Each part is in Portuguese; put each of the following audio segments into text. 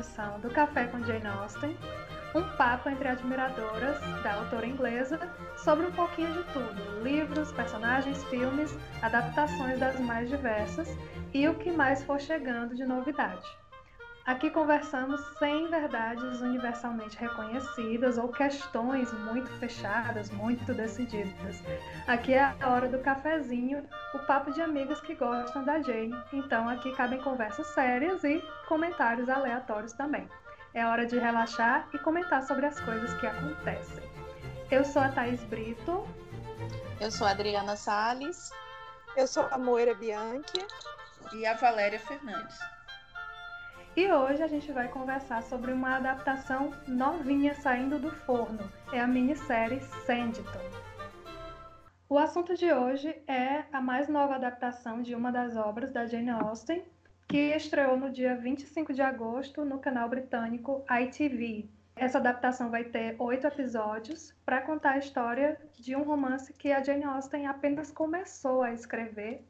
edição do Café com Jane Austen, um papo entre admiradoras da autora inglesa sobre um pouquinho de tudo: livros, personagens, filmes, adaptações das mais diversas e o que mais for chegando de novidade. Aqui conversamos sem verdades universalmente reconhecidas ou questões muito fechadas, muito decididas. Aqui é a hora do cafezinho, o papo de amigas que gostam da Jane. Então aqui cabem conversas sérias e comentários aleatórios também. É hora de relaxar e comentar sobre as coisas que acontecem. Eu sou a Thaís Brito. Eu sou a Adriana Salles. Eu sou a Moira Bianchi. E a Valéria Fernandes. E hoje a gente vai conversar sobre uma adaptação novinha saindo do forno. É a minissérie Sanditon. O assunto de hoje é a mais nova adaptação de uma das obras da Jane Austen, que estreou no dia 25 de agosto no canal britânico ITV. Essa adaptação vai ter oito episódios para contar a história de um romance que a Jane Austen apenas começou a escrever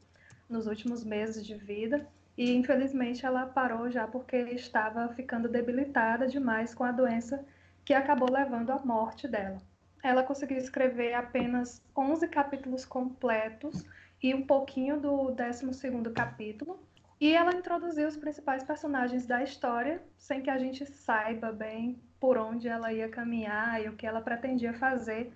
nos últimos meses de vida e infelizmente ela parou já porque estava ficando debilitada demais com a doença que acabou levando à morte dela. Ela conseguiu escrever apenas 11 capítulos completos e um pouquinho do 12º capítulo, e ela introduziu os principais personagens da história, sem que a gente saiba bem por onde ela ia caminhar e o que ela pretendia fazer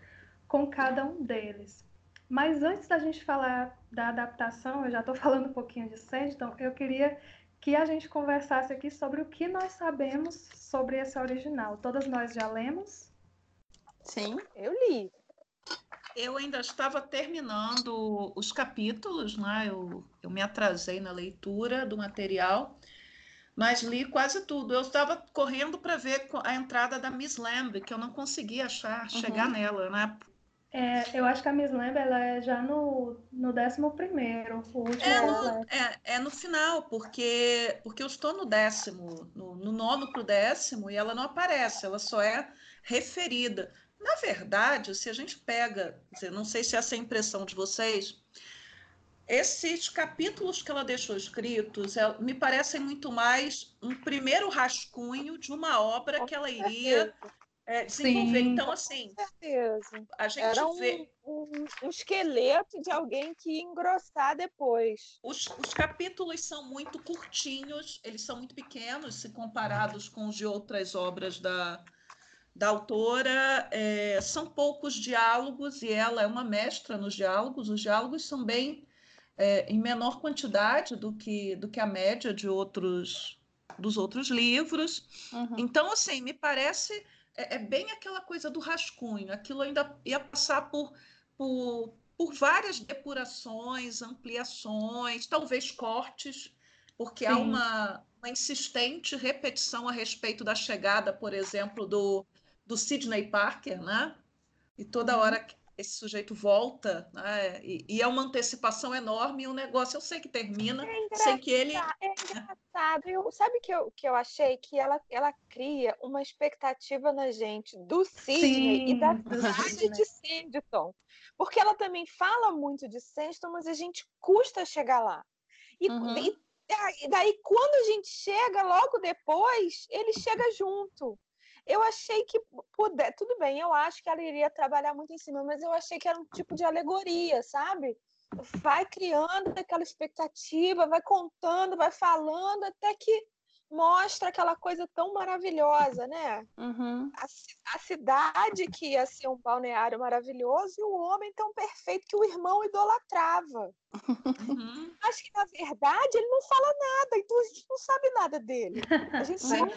com cada um deles. Mas antes da gente falar da adaptação, eu já estou falando um pouquinho de Sandton, eu queria que a gente conversasse aqui sobre o que nós sabemos sobre esse original. Todas nós já lemos? Sim, eu li. Eu ainda estava terminando os capítulos, né? Eu, eu me atrasei na leitura do material, mas li quase tudo. Eu estava correndo para ver a entrada da Miss Lamb, que eu não conseguia achar, uhum. chegar nela, né? É, eu acho que a Miss Lamb ela é já no, no 11 primeiro, o último. É no, é, é no final, porque, porque eu estou no décimo, no, no nono para o décimo, e ela não aparece, ela só é referida. Na verdade, se a gente pega, não sei se essa é a impressão de vocês, esses capítulos que ela deixou escritos é, me parecem muito mais um primeiro rascunho de uma obra que ela iria é, desenvolver. Sim. Então, assim, Com certeza. a gente Era um, vê. Um, um, esqueleto de alguém que ia engrossar depois. Os, os capítulos são muito curtinhos, eles são muito pequenos se comparados com os de outras obras da, da autora. É, são poucos diálogos e ela é uma mestra nos diálogos. Os diálogos são bem é, em menor quantidade do que, do que a média de outros dos outros livros. Uhum. Então, assim, me parece é, é, bem aquela coisa do rascunho. Aquilo ainda ia passar por, por, por várias depurações, ampliações, talvez cortes, porque Sim. há uma, uma insistente repetição a respeito da chegada, por exemplo, do do Sidney Parker, né? E toda uhum. hora esse sujeito volta, né? E, e, é uma antecipação enorme e o um negócio eu sei que termina é sem que ele. É engraçado. Eu, sabe que eu, que eu achei que ela, ela cria uma expectativa na gente do Sidney Sim, e da cidade de Sanditon. Porque ela também fala muito de Sanditon, mas a gente custa chegar lá. E, uhum. e, e daí, quando a gente chega logo depois, ele chega junto. Eu achei que puder, tudo bem, eu acho que ela iria trabalhar muito em cima, mas eu achei que era um tipo de alegoria, sabe? Vai criando aquela expectativa, vai contando, vai falando, até que mostra aquela coisa tão maravilhosa, né? Uhum. A, a, cidade que ia ser um balneário maravilhoso e o homem tão perfeito que o irmão idolatrava. Uhum. Acho que, na verdade, ele não fala nada, então a gente não sabe nada dele. A gente não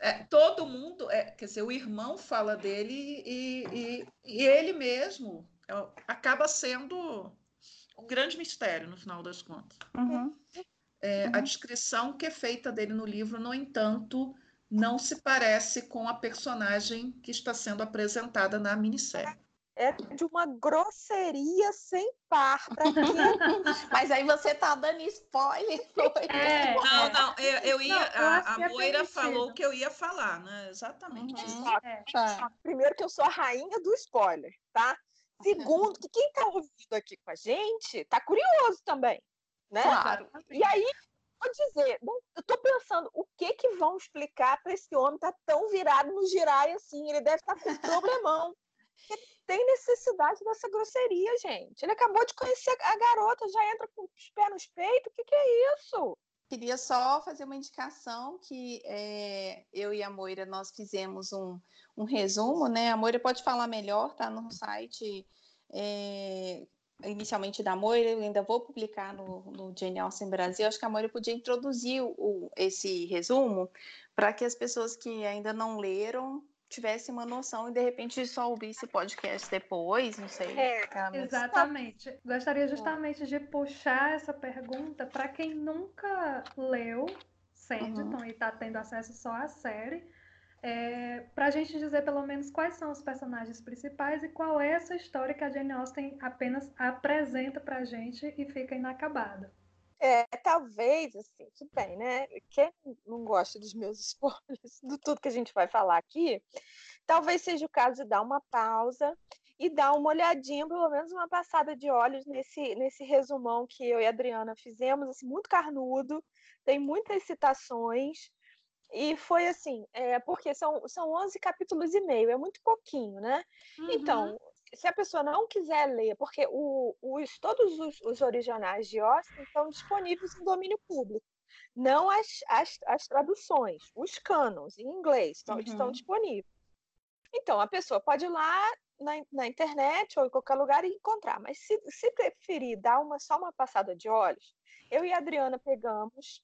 é, Todo mundo, é, quer dizer, o irmão fala dele e, e, e ele mesmo é, acaba sendo um grande mistério, no final das contas. Uhum. É, uhum. A descrição que é feita dele no livro, no entanto, não se parece com a personagem que está sendo apresentada na minissérie. É de uma grosseria sem par. Mas aí você tá dando spoiler. É, não, não, eu, eu ia. Não, eu a, a é Moira falou que eu ia falar, né? Exatamente. Uhum. É. Tá. Primeiro que eu sou a rainha do spoiler, tá? Segundo, que quem tá ouvindo aqui com a gente tá curioso também né? Claro. E aí, vou dizer, eu tô pensando, o que que vão explicar para esse homem tá tão virado no girai assim? Ele deve estar tá com um problemão. tem necessidade dessa grosseria, gente. Ele acabou de conhecer a garota, já entra com os pés nos peitos. O que, que é isso? Queria só fazer uma indicação que é, eu e a Moira nós fizemos um, um resumo, né? A Moira pode falar melhor, tá no site é, inicialmente da Moira, eu ainda vou publicar no, no Jane Austen Brasil. Acho que a Moira podia introduzir o, esse resumo para que as pessoas que ainda não leram tivesse uma noção e de repente só ouvir esse podcast depois, não sei. É, exatamente. Gostaria justamente de puxar essa pergunta para quem nunca leu Sanditon uhum. e está tendo acesso só à série, é, para a gente dizer pelo menos quais são os personagens principais e qual é essa história que a Jane Austen apenas apresenta para a gente e fica inacabada. É, talvez, assim, tudo bem, né? Quem não gosta dos meus spoilers, de tudo que a gente vai falar aqui, talvez seja o caso de dar uma pausa e dar uma olhadinha, pelo menos uma passada de olhos nesse, nesse resumão que eu e a Adriana fizemos, assim, muito carnudo, tem muitas citações, e foi assim, é, porque são, são 11 capítulos e meio, é muito pouquinho, né? Uhum. Então, se a pessoa não quiser ler, porque o, os, todos os, os, originais de Austin estão disponíveis em domínio público, não as, as, as traduções, os cânones em inglês estão, uhum. estão disponíveis. Então, a pessoa pode ir lá na, na, internet ou em qualquer lugar e encontrar, mas se, se preferir dar uma, só uma passada de olhos, eu e a Adriana pegamos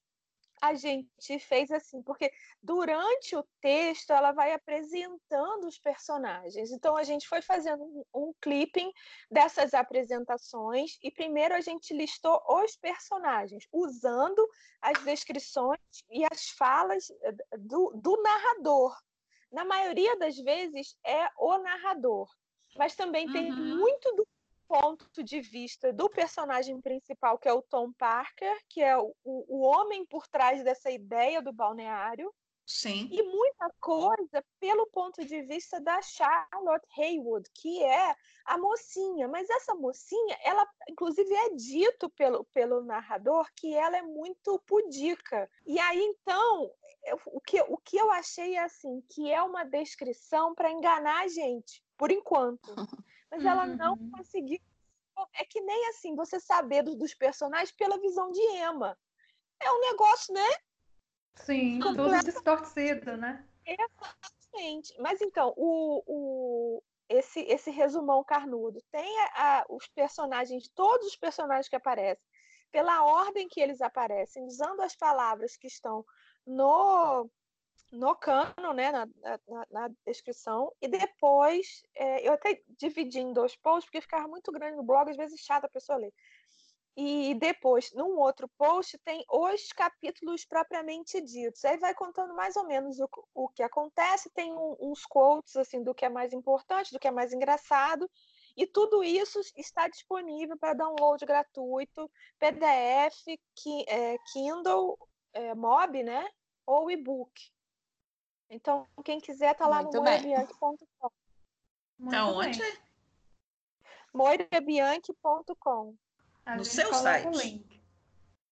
a gente fez assim, porque durante o texto ela vai apresentando os personagens. Então a gente foi fazendo um, um clipping dessas apresentações e primeiro a gente listou os personagens, usando as descrições e as falas eh, do, do narrador. Na maioria das vezes é o narrador, mas também uhum. tem muito do ponto de vista do personagem principal, que é o Tom Parker, que é o, o homem por trás dessa ideia do balneário. Sim. E muita coisa pelo ponto de vista da Charlotte Haywood, que é a mocinha. Mas essa mocinha, ela, inclusive, é dito pelo, pelo narrador que ela é muito pudica. E aí, então, eu, o, que, o que eu achei é assim, que é uma descrição para enganar a gente, por enquanto. mas ela não uhum. conseguiu. É que nem assim, você saber dos, dos personagens pela visão de Emma. É um negócio, né? Sim, tudo distorcido, né? Exatamente. Mas então, o, o, esse, esse resumão carnudo tem a, a, os personagens, todos os personagens que aparecem, pela ordem que eles aparecem, usando as palavras que estão no no cano, né, na, na, na descrição, e depois é, eu até dividi em dois posts, porque ficava muito grande no blog, às vezes chato a pessoa ler. E depois, num outro post, tem os capítulos propriamente ditos. Aí vai contando mais ou menos o, o que acontece, tem um, uns quotes assim do que é mais importante, do que é mais engraçado, e tudo isso está disponível para download gratuito, PDF, ki, é, Kindle, é, Mob, né? Ou e-book. Então, quem quiser tá lá Muito no moirabianchi.com. Tá onde? moirabianchi.com. No seu site?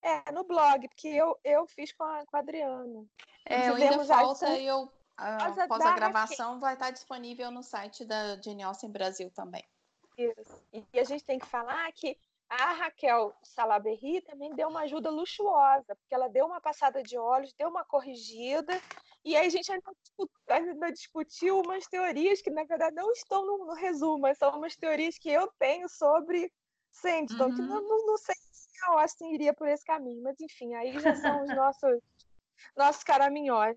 É, no blog, porque eu, eu fiz com a, com a Adriana. É, eu ainda falta e eu após a gravação vai estar disponível no site da Jane Austen Brasil também. Isso. E a gente tem que falar que a Raquel Salaberry também deu uma ajuda luxuosa, porque ela deu uma passada de olhos, deu uma corrigida e aí a gente ainda, ainda discutiu umas teorias que, na verdade, não estão no, no resumo, mas são umas teorias que eu tenho sobre Sanditon, uhum. que não, não, não, sei se a Austin iria por esse caminho, mas enfim, aí já são os nossos, nossos caraminhões.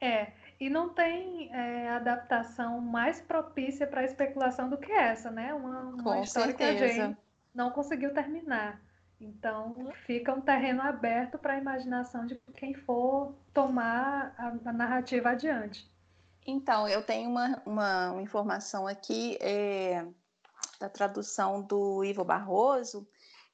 É, e não tem é, adaptação mais propícia para especulação do que essa, né? Uma, uma história certeza. que a gente não conseguiu terminar. Então, fica um terreno aberto para a imaginação de quem for tomar a, a, narrativa adiante. Então, eu tenho uma, uma, uma informação aqui é, da tradução do Ivo Barroso,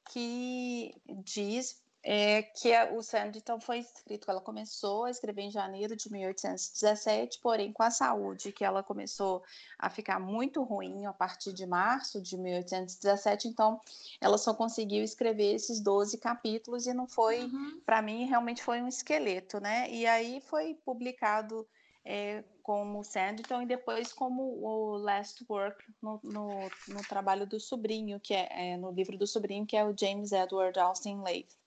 que diz é que a, o Sanditon foi escrito, ela começou a escrever em janeiro de 1817, porém com a saúde que ela começou a ficar muito ruim a partir de março de 1817, então ela só conseguiu escrever esses 12 capítulos e não foi, uhum. para mim, realmente foi um esqueleto, né? E aí foi publicado é, como Sanditon e depois como o Last Work no, no, no trabalho do sobrinho, que é, é, no livro do sobrinho, que é o James Edward Austin Leith.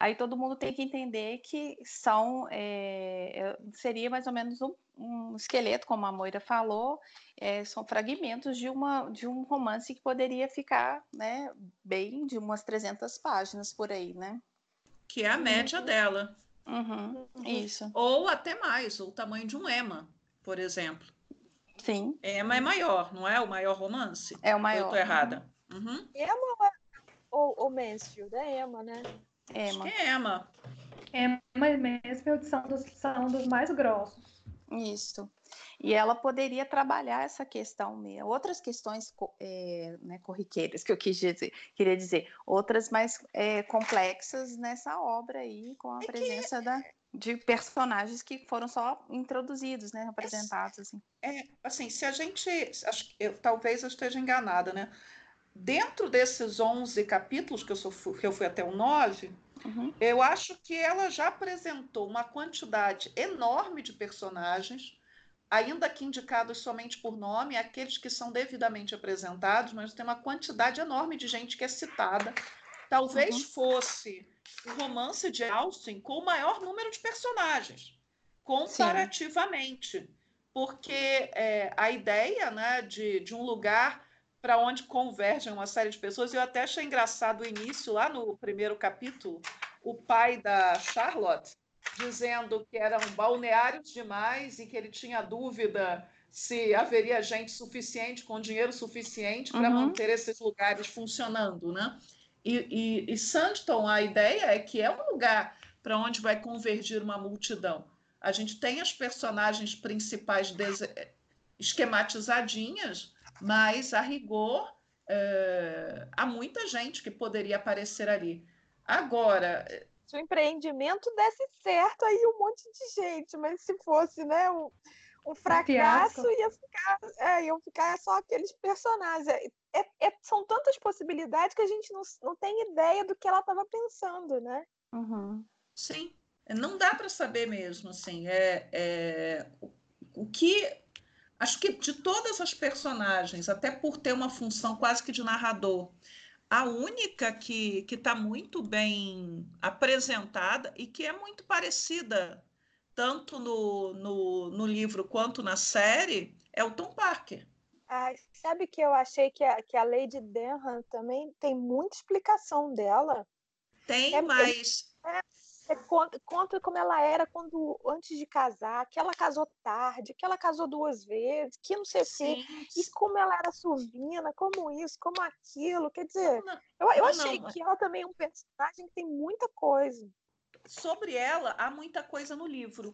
Aí todo mundo tem que entender que são é, seria mais ou menos um, um, esqueleto, como a Moira falou, é, são fragmentos de uma de um romance que poderia ficar, né, bem de umas 300 páginas por aí, né? Que é a média uhum. dela. Uhum, isso. Ou até mais, o tamanho de um Emma, por exemplo. Sim. Emma é maior, não é o maior romance? É o maior. Eu tô errada. Uhum. Emma ou, ou Mansfield? É Emma, né? Emma. Acho que é Emma. Emma e Mansfield são dos, são dos mais grossos. Isso. E ela poderia trabalhar essa questão mesmo. Outras questões é, né, corriqueiras que eu quis dizer, queria dizer, outras mais é, complexas nessa obra aí, com a é presença que... da, de personagens que foram só introduzidos, né, apresentados. Assim. É, assim, se a gente, acho, eu, talvez eu esteja enganada, né? Dentro desses 11 capítulos, que eu, sou, que eu fui até o 9, uhum. eu acho que ela já apresentou uma quantidade enorme de personagens, ainda que indicados somente por nome, aqueles que são devidamente apresentados, mas tem uma quantidade enorme de gente que é citada. Talvez uhum. fosse o romance de Austin com o maior número de personagens, comparativamente. Sim. Porque é, a ideia né, de, de um lugar para onde convergem uma série de pessoas. Eu até achei engraçado o início, lá no primeiro capítulo, o pai da Charlotte dizendo que eram balneários demais e que ele tinha dúvida se haveria gente suficiente, com dinheiro suficiente para uhum. manter esses lugares funcionando, né? E, e, e Sandton, a ideia é que é um lugar para onde vai convergir uma multidão. A gente tem as personagens principais esquematizadinhas, mas a rigor é, há muita gente que poderia aparecer ali. Agora. Se o empreendimento desse certo, aí um monte de gente, mas se fosse né, um, um fracasso, ia ficar, é, iam ficar só aqueles personagens. É, é, é, são tantas possibilidades que a gente não, não tem ideia do que ela estava pensando, né? Uhum. Sim, não dá para saber mesmo, assim, é, é, o, o que Acho que de todas as personagens, até por ter uma função quase que de narrador, a única que está muito bem apresentada e que é muito parecida, tanto no, no, no livro quanto na série, é o Tom Parker. Ah, sabe que eu achei que a, que a Lady Denham também tem muita explicação dela? Tem, é, mas. É, conta, conta como ela era quando antes de casar, que ela casou tarde, que ela casou duas vezes, que não sei o quê, e como ela era suvina, como isso, como aquilo. Quer dizer, não, eu, eu não, achei não. que ela também é um personagem que tem muita coisa. Sobre ela, há muita coisa no livro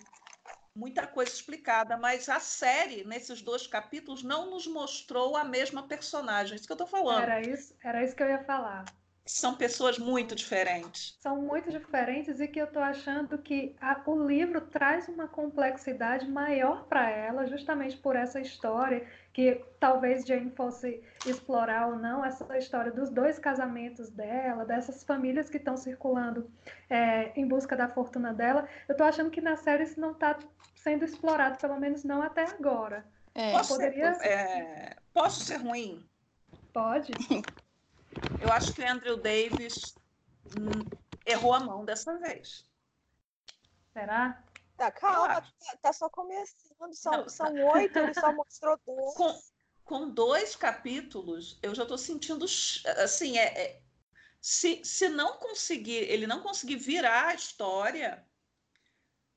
muita coisa explicada, mas a série, nesses dois capítulos, não nos mostrou a mesma personagem. Isso que eu estou falando. Era isso, era isso que eu ia falar são pessoas muito diferentes. São muito diferentes e que eu estou achando que a, o livro traz uma complexidade maior para ela, justamente por essa história que talvez Jane fosse explorar ou não essa história dos dois casamentos dela, dessas famílias que estão circulando é, em busca da fortuna dela. Eu estou achando que na série isso não está sendo explorado, pelo menos não até agora. É, posso, poderia... ser, é, posso ser ruim? Pode. Eu acho que o Andrew Davis hum, errou a mão dessa vez. Será? Tá, calma, tá, tá, só começando. São, não, são tá. oito, ele só mostrou dois. Com, com dois capítulos, eu já estou sentindo. Assim, é, é, se, se não conseguir, ele não conseguir virar a história.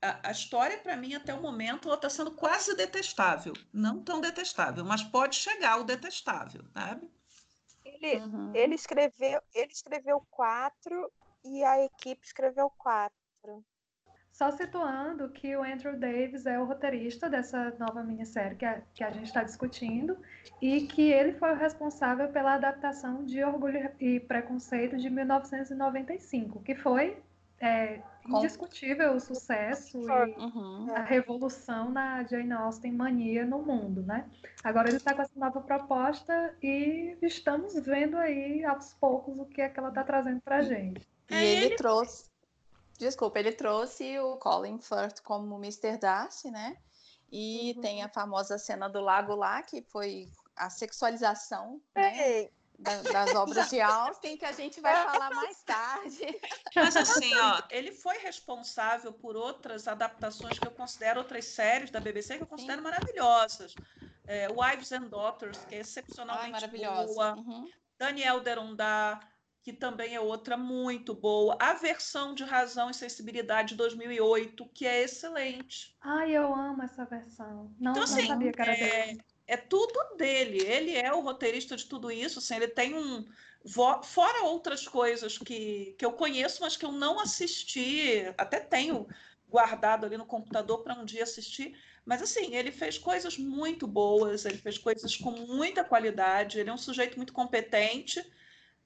A, a história, para mim, até o momento, ela está sendo quase detestável. Não tão detestável, mas pode chegar ao detestável, sabe? Ele, uhum. ele, escreveu, ele escreveu quatro e a equipe escreveu quatro. Só situando que o Andrew Davis é o roteirista dessa nova minissérie que a, que a gente está discutindo e que ele foi o responsável pela adaptação de Orgulho e Preconceito de 1995, que foi é indiscutível o sucesso e uhum. a revolução na Jane Austen mania no mundo, né? Agora ele está com essa nova proposta e estamos vendo aí aos poucos o que é que ela está trazendo para gente. E é, ele, ele trouxe, desculpa, ele trouxe o Colin Firth como Mr. Darcy, né? E uhum. tem a famosa cena do lago lá, que foi a sexualização, né? Das obras de Austin, que a gente vai falar mais tarde. Mas assim, ó, ele foi responsável por outras adaptações que eu considero, outras séries da BBC que eu considero Sim. maravilhosas. É, Wives and Daughters, que é excepcionalmente Ai, boa. Uhum. Daniel Derondá, que também é outra muito boa. A versão de Razão e Sensibilidade de 2008, que é excelente. Ai, eu amo essa versão. Não, então, assim, não sabia que era é... é tudo dele. Ele é o roteirista de tudo isso. Assim, ele tem um. Fora outras coisas que, que eu conheço, mas que eu não assisti, até tenho guardado ali no computador para um dia assistir. Mas assim, ele fez coisas muito boas, ele fez coisas com muita qualidade, ele é um sujeito muito competente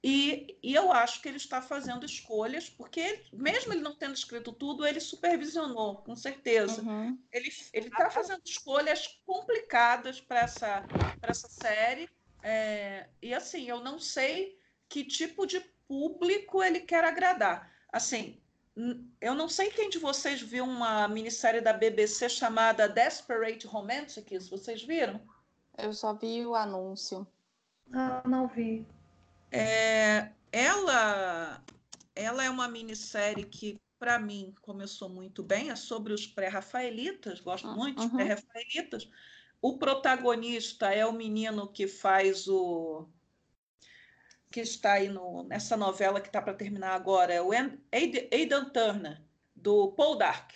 e, e, eu acho que ele está fazendo escolhas, porque ele, mesmo ele não tendo escrito tudo, ele supervisionou, com certeza. Uhum. Ele está fazendo escolhas complicadas para essa, essa série. É, e assim, eu não sei que tipo de público ele quer agradar. Assim, eu não sei quem de vocês viu uma minissérie da BBC chamada Desperate Romantics, vocês viram? Eu só vi o anúncio. Ah, não vi. É, ela, ela é uma minissérie que, para mim, começou muito bem. É sobre os pré-rafaelitas, gosto uhum. muito dos pré-rafaelitas. O protagonista é o menino que faz o. que está aí no, nessa novela que está para terminar agora, é o Aidan Turner, do Paul Dark.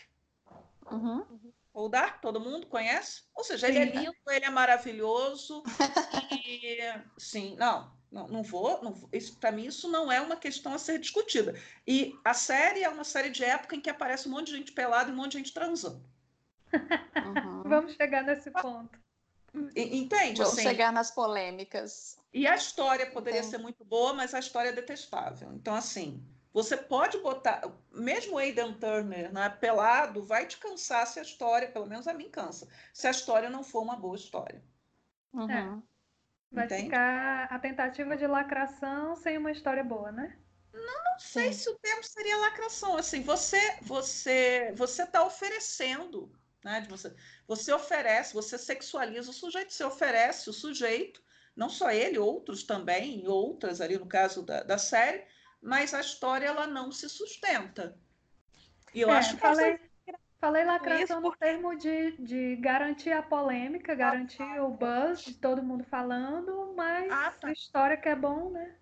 Uhum. Paul Dark, todo mundo conhece? Ou seja, ele é lindo, ele é maravilhoso. e, sim, não, não, não vou, não, isso para mim isso não é uma questão a ser discutida. E a série é uma série de época em que aparece um monte de gente pelada e um monte de gente transando. Uhum. Vamos chegar nesse ponto. Entende? Vamos assim, chegar nas polêmicas. E a história poderia ser muito boa, mas a história é detestável. Então, assim, você pode botar, mesmo o Aidan Turner né, pelado, vai te cansar se a história, pelo menos a mim cansa, se a história não for uma boa história. Uhum. É. Vai Entende? ficar a tentativa de lacração sem uma história boa, né? Não, não sei Sim. se o termo seria lacração. Assim, você você você está oferecendo, né? De você, você oferece, você sexualiza o sujeito, você oferece o sujeito, não só ele, outros também, outras ali no caso da, da série, mas a história ela não se sustenta. E eu é, acho que falei, Falei lacração no termo de, de garantir a polêmica, garantir o buzz de todo mundo falando, mas ah, tá. a história que é bom, né?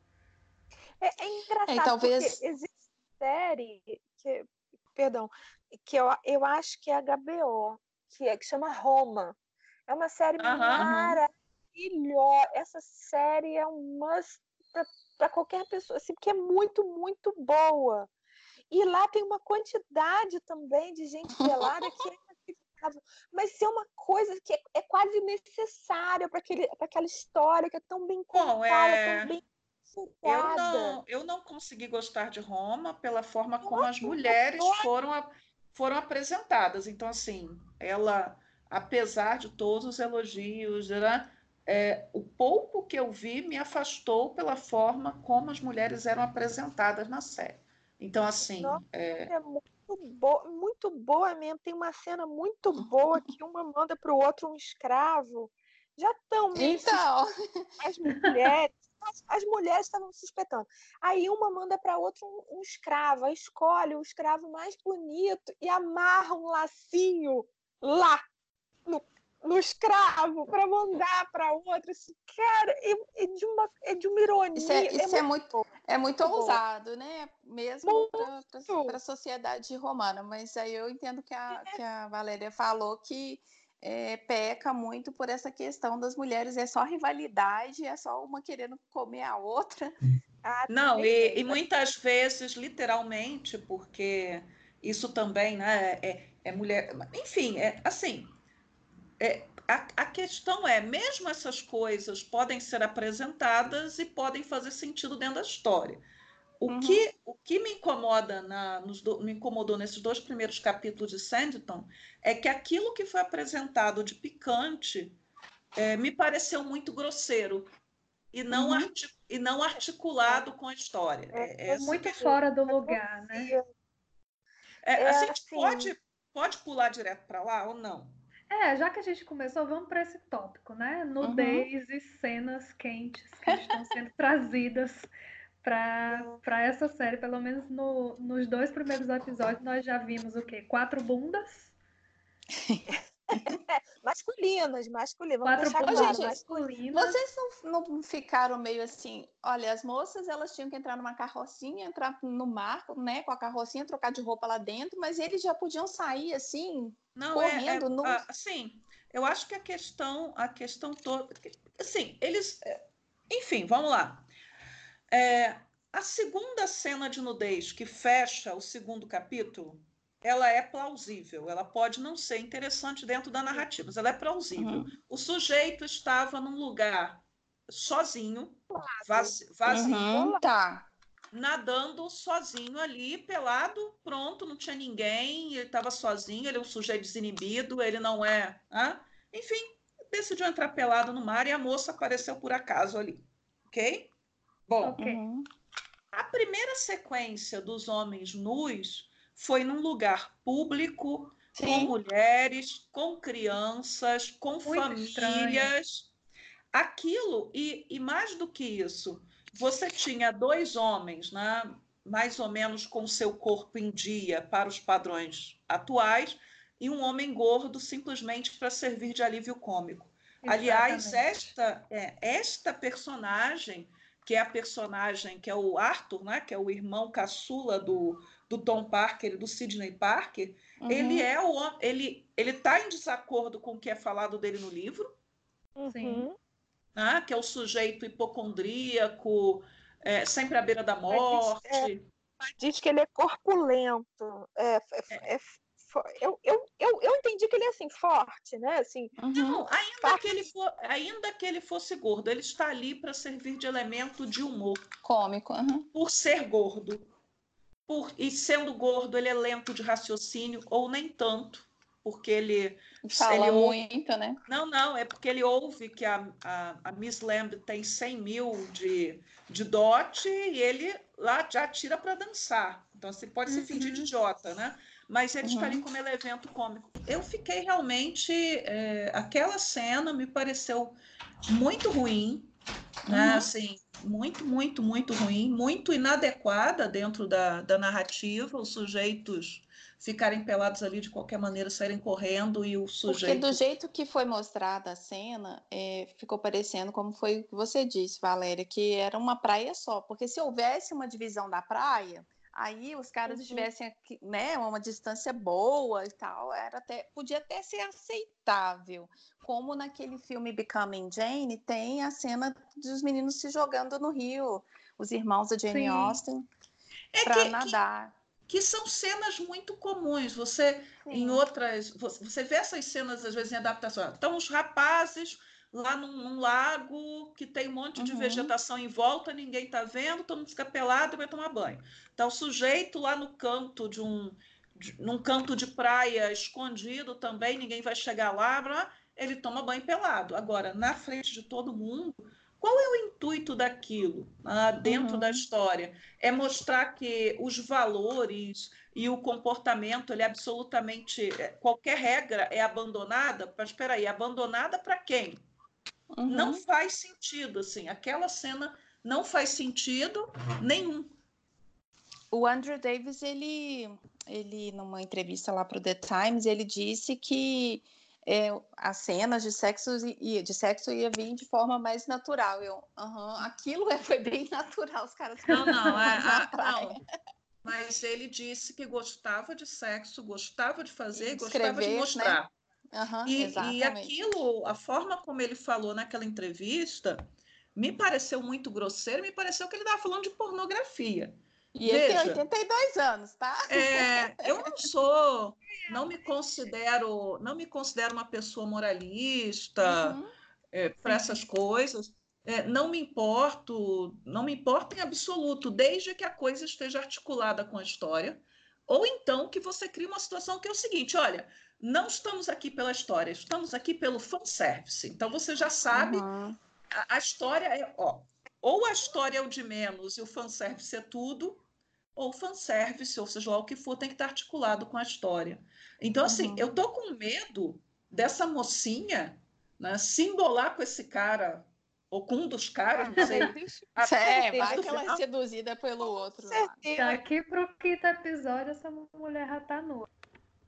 É, é engraçado, é, talvez... porque existe série, que, perdão, que eu, eu acho que é HBO, que, é, que chama Roma. É uma série uhum. maravilhosa. Essa série é um must para qualquer pessoa, assim, porque é muito, muito boa. E lá tem uma quantidade também de gente pelada que é. Mas isso é uma coisa que é, é quase necessária para aquela história que é tão bem contada, Bom, é... tão bem eu não, eu não consegui gostar de Roma pela forma como as mulheres foram, foram apresentadas. Então, assim, ela, apesar de todos os elogios, né, é, o pouco que eu vi me afastou pela forma como as mulheres eram apresentadas na série. Então, assim. Nossa, é... é muito, bo muito boa mesmo. Tem uma cena muito boa que uma manda para o outro um escravo. Já estão. Então. As mulheres. As, as mulheres estavam suspeitando. Aí uma manda para outra um, um escravo, escolhe o escravo mais bonito e amarra um lacinho lá no escravo para mandar para outra. Assim, cara, é, é, de uma, é de uma ironia. Isso é, isso é, é muito, muito, é muito ousado, né? Mesmo para a sociedade romana. Mas aí eu entendo que a, é. que a Valéria falou que é, peca muito por essa questão das mulheres. É só rivalidade, é só uma querendo comer a outra. Ah, Não, e, e, muitas vezes, literalmente, porque isso também né, é, é mulher. Enfim, é assim é, a, a, questão é, mesmo essas coisas podem ser apresentadas e podem fazer sentido dentro da história. O, uhum. que, o que me incomoda na, nos do, me incomodou nesses dois primeiros capítulos de Sanditon é que aquilo que foi apresentado de picante é, me pareceu muito grosseiro e não, uhum. e não articulado com a história. É, é muito fora do lugar, né? É, a gente assim... pode, pode pular direto para lá ou não? É, já que a gente começou, vamos para esse tópico, né? Nudez uhum. e cenas quentes que estão sendo trazidas para essa série. Pelo menos no, nos dois primeiros episódios, nós já vimos o quê? Quatro bundas. masculinas, masculinas. Quatro bundas claro, masculinas. Vocês não, não ficaram meio assim? Olha, as moças elas tinham que entrar numa carrocinha, entrar no mar, né, com a carrocinha, trocar de roupa lá dentro, mas eles já podiam sair assim, não, correndo. É, é, no... Assim, eu acho que a questão, a questão toda, assim, eles, é, enfim, vamos lá. É, a segunda cena de nudez que fecha o segundo capítulo, ela é plausível. Ela pode não ser interessante dentro da narrativa, mas ela é plausível. Uhum. O sujeito estava num lugar sozinho, vazio, vazio uhum, tá. Nadando sozinho ali, pelado, pronto, não tinha ninguém, ele estava sozinho, ele é um sujeito desinibido, ele não é. Enfim, decidiu entrar pelado no mar e a moça apareceu por acaso ali. Ok? Bom, okay. a primeira sequência dos homens nus foi num lugar público, Sim. com mulheres, com crianças, com Muito famílias. Estranho. Aquilo, e, e mais do que isso, você tinha dois homens, né, mais ou menos com seu corpo em dia para os padrões atuais, e um homem gordo simplesmente para servir de alívio cômico. Exatamente. Aliás, esta, é, esta personagem que é a personagem, que é o Arthur, né, que é o irmão caçula do, do Tom Parker, do Sidney Parker, uhum. ele é o ele ele está em desacordo com o que é falado dele no livro, uhum. Né, que é o sujeito hipocondríaco, é, sempre à beira da morte. Diz, é, diz que ele é corpulento, é, é, é eu, eu, eu, eu entendi que ele é assim, forte, né? Assim, uhum. Não, ainda, forte. que ele for, ainda que ele fosse gordo, ele está ali para servir de elemento de humor. Cômico. Uhum. Por ser gordo. Por, e sendo gordo, ele é lento de raciocínio, ou nem tanto, porque ele. Fala ele muito, ouve, né? Não, não, é porque ele ouve que a, a, a Miss Lamb tem 100 mil de, de dote e ele lá já tira para dançar. Então, você pode se fingir de uhum. idiota, né? mas eles uhum. como ele evento cômico. Eu fiquei realmente. É, aquela cena me pareceu muito ruim, né? Uhum. Assim, muito, muito, muito ruim, muito inadequada dentro da, da narrativa, os sujeitos ficarem pelados ali de qualquer maneira, saírem correndo e o sujeito. Porque do jeito que foi mostrada a cena, é, ficou parecendo como foi o que você disse, Valéria, que era uma praia só. Porque se houvesse uma divisão da praia, aí os caras uhum. estivessem aqui, né, uma distância boa e tal, era até podia até ser aceitável. Como naquele filme Becoming Jane tem a cena dos meninos se jogando no rio, os irmãos da Jane Sim. Austen é para nadar. Que, que, são cenas muito comuns. Você Sim. em outras, você vê essas cenas às vezes em adaptação. Então os rapazes lá num, num, lago que tem um monte de uhum. vegetação em volta, ninguém está vendo, todo mundo fica pelado e vai tomar banho. Está o sujeito lá no canto de um, de, num canto de praia escondido também, ninguém vai chegar lá, ele toma banho pelado. Agora, na frente de todo mundo, qual é o intuito daquilo ah, dentro uhum. da história? É mostrar que os valores e o comportamento, ele é absolutamente. É, qualquer regra é abandonada. Mas espera aí, abandonada para quem? Uhum. Não faz sentido, assim. Aquela cena não faz sentido nenhum. O Andrew Davis, ele, ele numa entrevista lá para o The Times, ele disse que é, as cenas de sexo, ia, de sexo ia vir de forma mais natural. Eu, uhum, aquilo é, foi bem natural, os caras. Não, não, é, a, não. Mas ele disse que gostava de sexo, gostava de fazer, gostava de né? mostrar. Né? Uhum, e, e aquilo, a forma como ele falou naquela entrevista, me pareceu muito grosseiro, me pareceu que ele estava falando de pornografia. E Veja, ele tem 82 anos, tá? É, eu não sou, não me considero, não me considero uma pessoa moralista uhum. é, para essas coisas. é, não me importo, não me importa em absoluto, desde que a coisa esteja articulada com a história, ou então que você crie uma situação que é o seguinte: olha, não estamos aqui pela história, estamos aqui pelo fanservice. Então você já sabe, uhum. a, a, história é, ó, ou a história é o de menos e o fanservice é tudo, ou fanservice, ou seja lá o que for, tem que estar articulado com a história. Então, assim, uhum. eu tô com medo dessa mocinha né, se embolar com esse cara ou com um dos caras, não sei. é, vai que ela é seduzida pelo outro. Daqui para o quinto episódio, essa mulher já tá nua.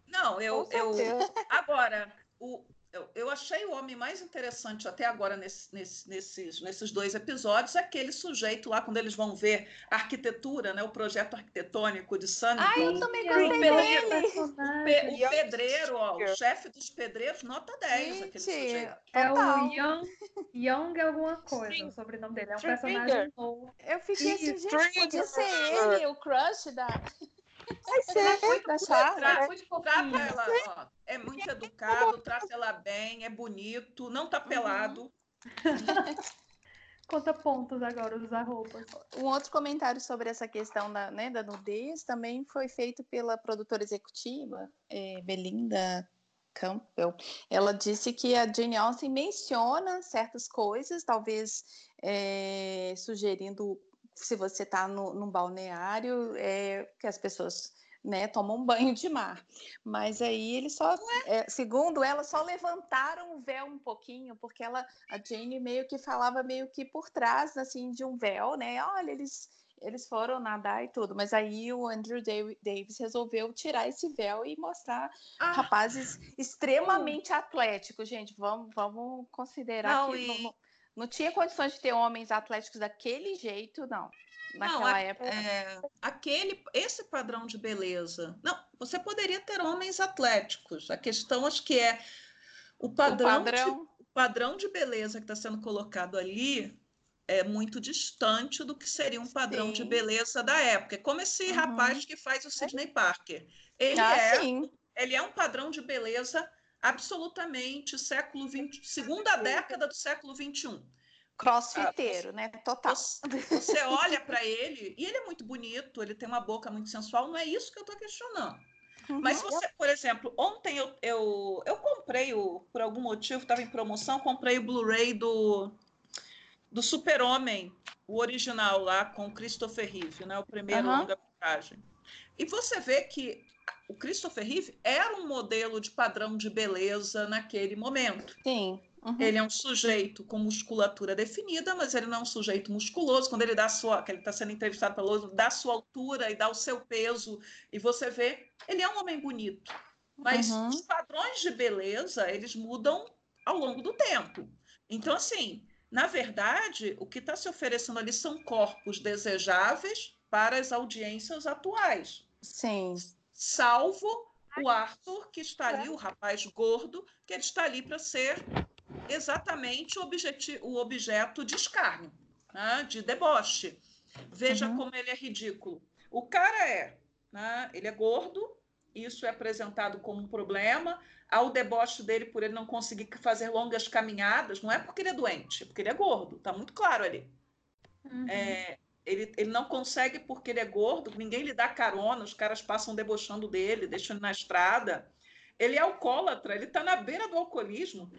Não, eu, eu. Agora, o, eu, eu achei o homem mais interessante até agora nesse, nesse, nesses, nesses dois episódios, aquele sujeito lá, quando eles vão ver a arquitetura, né, o projeto arquitetônico de Sunny. Ah, eu também gostei dele. O, pe, o pedreiro, ó, o chefe dos pedreiros, nota 10, Gente, aquele sujeito. É o Young, Young alguma coisa, String. o sobrenome dele. É um personagem novo. Eu fiquei assim, gente, podia ser ele, o crush da... Vai ser, trata ela, ó, é muito educado, trata ela bem, é bonito, não tá uhum. pelado. Conta pontos agora, usar roupas. Um outro comentário sobre essa questão da, né, da nudez também foi feito pela produtora executiva, é, Belinda Campbell. Ela disse que a Jane Austen menciona certas coisas, talvez é, sugerindo se você está num balneário, é, que as pessoas né, tomam um banho de mar. Mas aí eles só, é, segundo ela, só levantaram o véu um pouquinho, porque ela, a Jane meio que falava meio que por trás, assim, de um véu, né? Olha, eles eles foram nadar e tudo, mas aí o Andrew Davis resolveu tirar esse véu e mostrar ah. rapazes extremamente atléticos, gente. Vamos, vamos considerar não, que e... não, não tinha condições de ter homens atléticos daquele jeito, não. Naquela não, a, época. É, aquele, esse padrão de beleza. Não, você poderia ter homens atléticos. A questão acho que é o padrão, o padrão... De, o padrão de beleza que está sendo colocado ali é muito distante do que seria um padrão sim. de beleza da época. É como esse uhum. rapaz que faz o Sidney Parker. Ele ah, é, sim. ele é um padrão de beleza absolutamente século XX, segunda década do século XXI. Crossfiteiro, ah, né? Total. Você olha para ele e ele é muito bonito, ele tem uma boca muito sensual, não é isso que eu estou questionando. Uhum. Mas você, por exemplo, ontem eu, eu, eu comprei, o, por algum motivo, estava em promoção, comprei o Blu-ray do, do Super-Homem, o original lá, com Christopher Reeve, né? O primeiro uhum. longa-metragem. E você vê que o Christopher Reeve era um modelo de padrão de beleza naquele momento. Sim. Uhum. Ele é um sujeito com musculatura definida, mas ele não é um sujeito musculoso. Quando ele dá sua, que ele está sendo entrevistado pelo outro, dá sua altura e dá o seu peso, e você vê, ele é um homem bonito. Mas uhum. os padrões de beleza, eles mudam ao longo do tempo. Então, assim, na verdade, o que está se oferecendo ali são corpos desejáveis para as audiências atuais. Sim. Salvo o Arthur, que está ali, o rapaz gordo, que ele está ali para ser exatamente o, o objeto de escárnio, né? de deboche. Veja uhum. como ele é ridículo. O cara é, né? ele é gordo, isso é apresentado como um problema. Há o deboche dele por ele não conseguir fazer longas caminhadas, não é porque ele é doente, é porque ele é gordo, está muito claro ali. Uhum. É, ele, ele não consegue porque ele é gordo, ninguém lhe dá carona, os caras passam debochando dele, deixam ele na estrada. Ele é alcoólatra, ele está na beira do alcoolismo.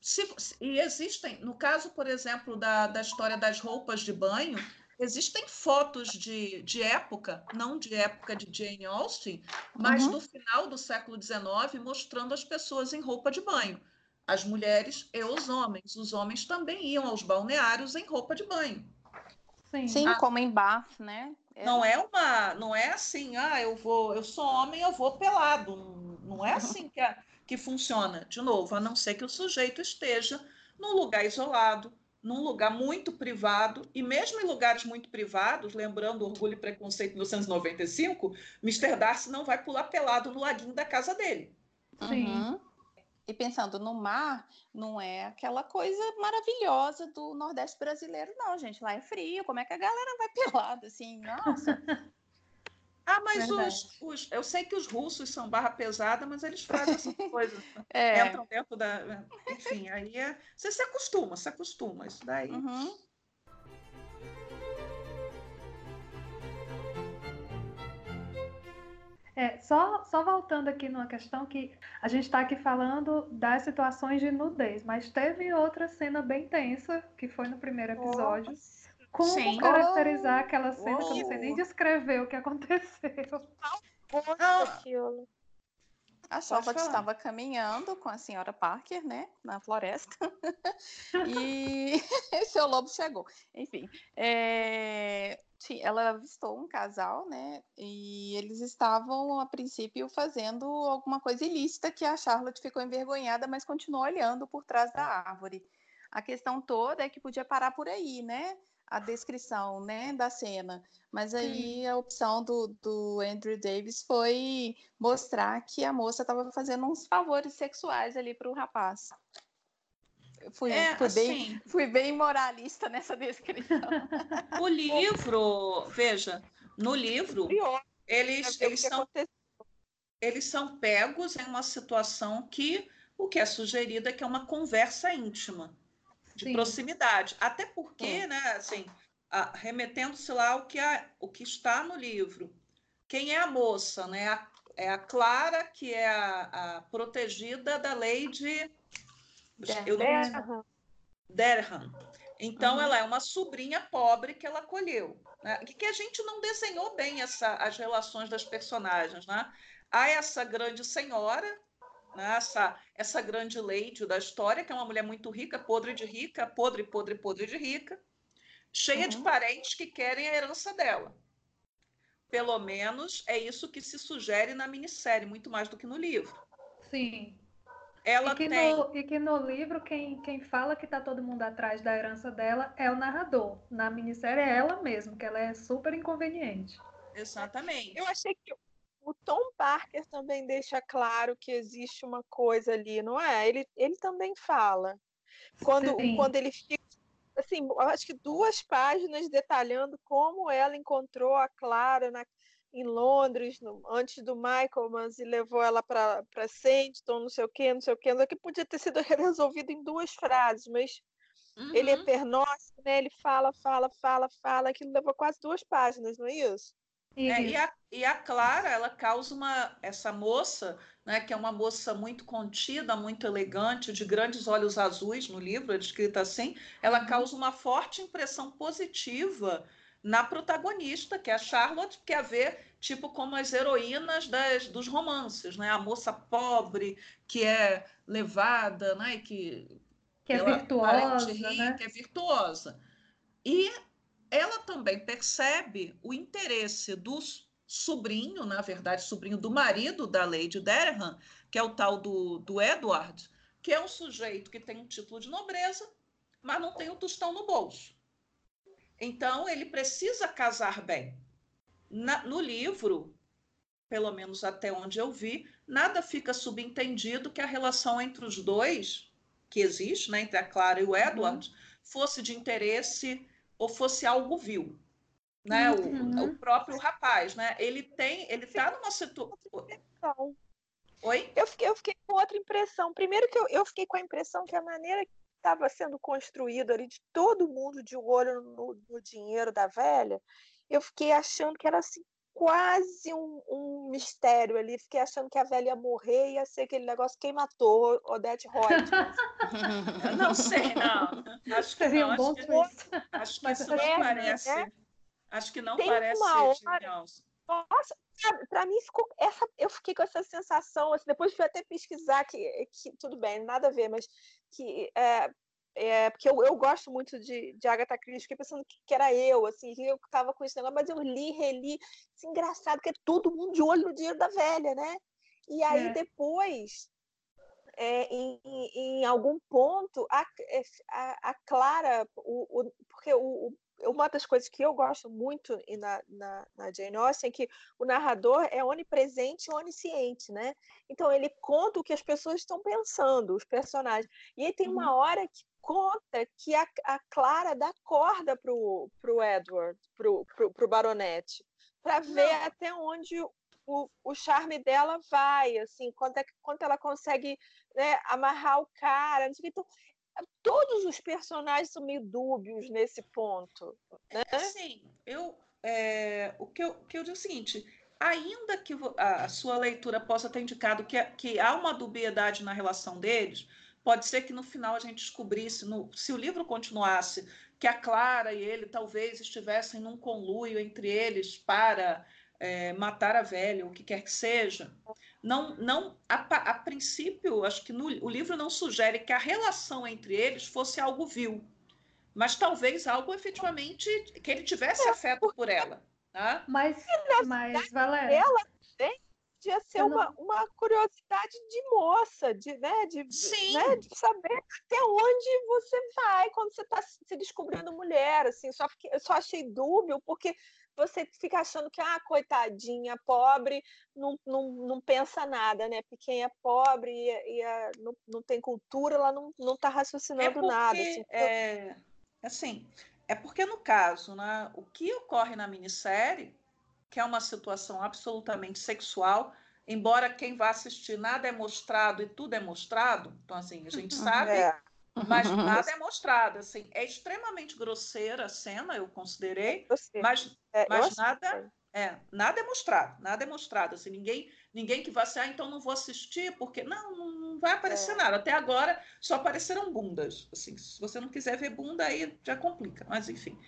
Se, e existem, no caso, por exemplo, da, da história das roupas de banho, existem fotos de, de época, não de época de Jane Austen, mas uhum. do final do século XIX, mostrando as pessoas em roupa de banho. As mulheres e os homens. Os homens também iam aos balneários em roupa de banho. Sim, Sim ah, como em bar, né? É. Não é uma, não é assim, ah, eu vou, eu sou homem, eu vou pelado. Não, não é assim que a, que funciona, de novo, a não ser que o sujeito esteja num lugar isolado, num lugar muito privado, e mesmo em lugares muito privados, lembrando Orgulho e Preconceito 1995, Mr. Darcy não vai pular pelado no laguinho da casa dele. Sim. Uhum. E pensando no mar, não é aquela coisa maravilhosa do Nordeste brasileiro, não, gente. Lá é frio, como é que a galera vai pelada assim? Nossa. Ah, mas os, os, eu sei que os russos são barra pesada, mas eles fazem essas coisas. é. Entram dentro da. Enfim, aí é, você se acostuma, se acostuma. Isso daí. Uhum. É, só, só voltando aqui numa questão que a gente está aqui falando das situações de nudez, mas teve outra cena bem tensa, que foi no primeiro episódio. Como Sim. caracterizar aquela cena oh. que eu não sei nem descrever o que aconteceu? Não. A Charlotte estava caminhando com a senhora Parker, né, na floresta, e seu lobo chegou. Enfim, é... ela avistou um casal, né, e eles estavam, a princípio, fazendo alguma coisa ilícita que a Charlotte ficou envergonhada, mas continuou olhando por trás da árvore. A questão toda é que podia parar por aí, né? A descrição né, da cena. Mas aí Sim. a opção do, do Andrew Davis foi mostrar que a moça estava fazendo uns favores sexuais ali para o rapaz. Fui, é, fui, bem, assim, fui bem moralista nessa descrição. O livro, veja, no livro, eles, eles, são, eles são pegos em uma situação que o que é sugerido é que é uma conversa íntima de Sim. proximidade. Até porque, é. né, assim, remetendo-se lá ao que, a, o que está no livro. Quem é a moça? Né? A, é a Clara, que é a, a protegida da lei de. Derham. Derham. Então, uhum. ela é uma sobrinha pobre que ela acolheu. Né? Que a gente não desenhou bem essa, as relações das personagens. Né? Há essa grande senhora, né? essa, essa grande lady da história, que é uma mulher muito rica, podre de rica, podre, podre, podre de rica, cheia uhum. de parentes que querem a herança dela. Pelo menos é isso que se sugere na minissérie, muito mais do que no livro. Sim. Ela e que, tem... no, e que no livro, quem, quem fala que está todo mundo atrás da herança dela é o narrador. Na minissérie é ela mesma, que ela é super inconveniente. Exatamente. Eu achei que o Tom Parker também deixa claro que existe uma coisa ali, não é? Ele, ele também fala. Quando, quando ele fica. Assim, acho que duas páginas detalhando como ela encontrou a Clara na, em Londres, no, antes do Michael, mas e levou ela para Sanditon, não sei o quê, não sei o quê. Não que podia ter sido resolvido em duas frases, mas uhum. ele é uhum. pernóstico, né? Ele fala, fala, fala, fala, aquilo levou quase duas páginas, não é isso? É, e, a, e a Clara, ela causa uma. Essa moça, né, que é uma moça muito contida, muito elegante, de grandes olhos azuis no livro, é descrita assim, ela uhum. causa uma forte impressão positiva na protagonista, que é a Charlotte, que a ver tipo como as heroínas das, dos romances, né? A moça pobre que é levada, né? Que, que é virtuosa, rica, né? que é virtuosa. E ela também percebe o interesse do sobrinho, na verdade, sobrinho do marido da Lady Derham, que é o tal do, do Edward, que é um sujeito que tem um título de nobreza, mas não tem o tostão no bolso. Então, ele precisa casar bem. Na, no livro, pelo menos até onde eu vi, nada fica subentendido que a relação entre os dois, que existe, né, entre a Clara e o Edward, uhum. fosse de interesse ou fosse algo vil. Né? Uhum. O, o, próprio rapaz, né? Ele tem, ele está numa situação. Oi? Eu fiquei, eu fiquei com outra impressão. Primeiro que eu, eu fiquei com a impressão que a maneira que estava sendo construído ali de todo mundo de olho no, no dinheiro da velha, eu fiquei achando que era assim quase um, um, mistério ali. Fiquei achando que a velha ia morrer, ia ser aquele negócio quem matou Odette Reutemann. não sei, não. Acho que não. Acho que, acho que isso não é, parece. Né? Acho que não Tem parece uma hora... Nossa, para mim ficou essa, eu fiquei com essa sensação, assim, depois fui até pesquisar que, que tudo bem, nada a ver, mas que é, é, porque eu, eu gosto muito de, de Agatha Christie, fiquei pensando que, que era eu, assim, que eu estava com esse negócio, mas eu li, reli, assim, engraçado, porque é todo mundo de olho no dinheiro da velha, né? E aí é. depois, é, em, em, algum ponto, a, é, a, a Clara, o, o, porque o, uma das coisas que eu gosto muito na, na, na Jane Austen é que o narrador é onipresente e onisciente, né? Então ele conta o que as pessoas estão pensando, os personagens. E aí tem uma uhum. hora que conta que a, a Clara dá corda pro, pro Edward, pro, pro, pro baronete. para ver até onde o, o charme dela vai, assim, quanto, é, quanto ela consegue né, amarrar o cara, não sei o que. Então, todos os personagens são meio dúbios nesse ponto. Né? Sim, eu, é, o, que eu, que eu digo é o seguinte: ainda que a sua leitura possa ter indicado que, que há uma dubiedade na relação deles, pode ser que no final a gente descobrisse, no, se o livro continuasse, que a Clara e ele talvez estivessem num conluio entre eles para é, matar a velha, o que quer que seja. Não, não a, a princípio, acho que no, o livro não sugere que a relação entre eles fosse algo vil, mas talvez algo efetivamente que ele tivesse afeto por ela. Tá? Mas, mas Valéria. Ela tem podia ser não... uma, uma curiosidade de moça, de, né, de, né, de saber até onde você vai quando você está se descobrindo mulher, assim, só, fiquei, eu só achei dúbio, porque você fica achando que, ah, coitadinha, pobre, não, não, não pensa nada, né? Porque quem é pobre e, e a, não, não tem cultura, ela não, não tá raciocinando é porque, nada. Assim, é, assim, é porque no caso, né, o que ocorre na minissérie que é uma situação absolutamente sexual, embora quem vá assistir nada é mostrado e tudo é mostrado, então assim, a gente uhum. sabe, é. Mas nada é mostrado, assim, é extremamente grosseira a cena, eu considerei, mas, é, mas nada é, nada é mostrado, nada é mostrado, assim, ninguém, ninguém que vá assim, ah, então não vou assistir, porque não, não vai aparecer é. nada. Até agora só apareceram bundas, assim, se você não quiser ver bunda aí já complica, mas enfim.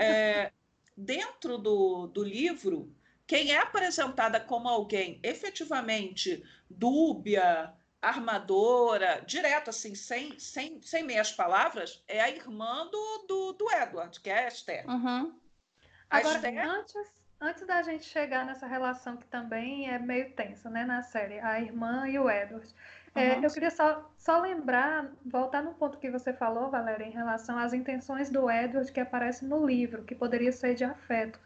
É, dentro do, do livro, quem é apresentada como alguém efetivamente dúbia, armadora, direto assim, sem, sem, sem meias palavras, é a irmã do, do, do Edward, que é a Esther. Uhum. Agora, Esther... antes, antes da gente chegar nessa relação que também é meio tensa, né, na série, a irmã e o Edward. É, eu queria só, só lembrar, voltar no ponto que você falou, Valéria, em relação às intenções do Edward que aparecem no livro, que poderia ser de afeto.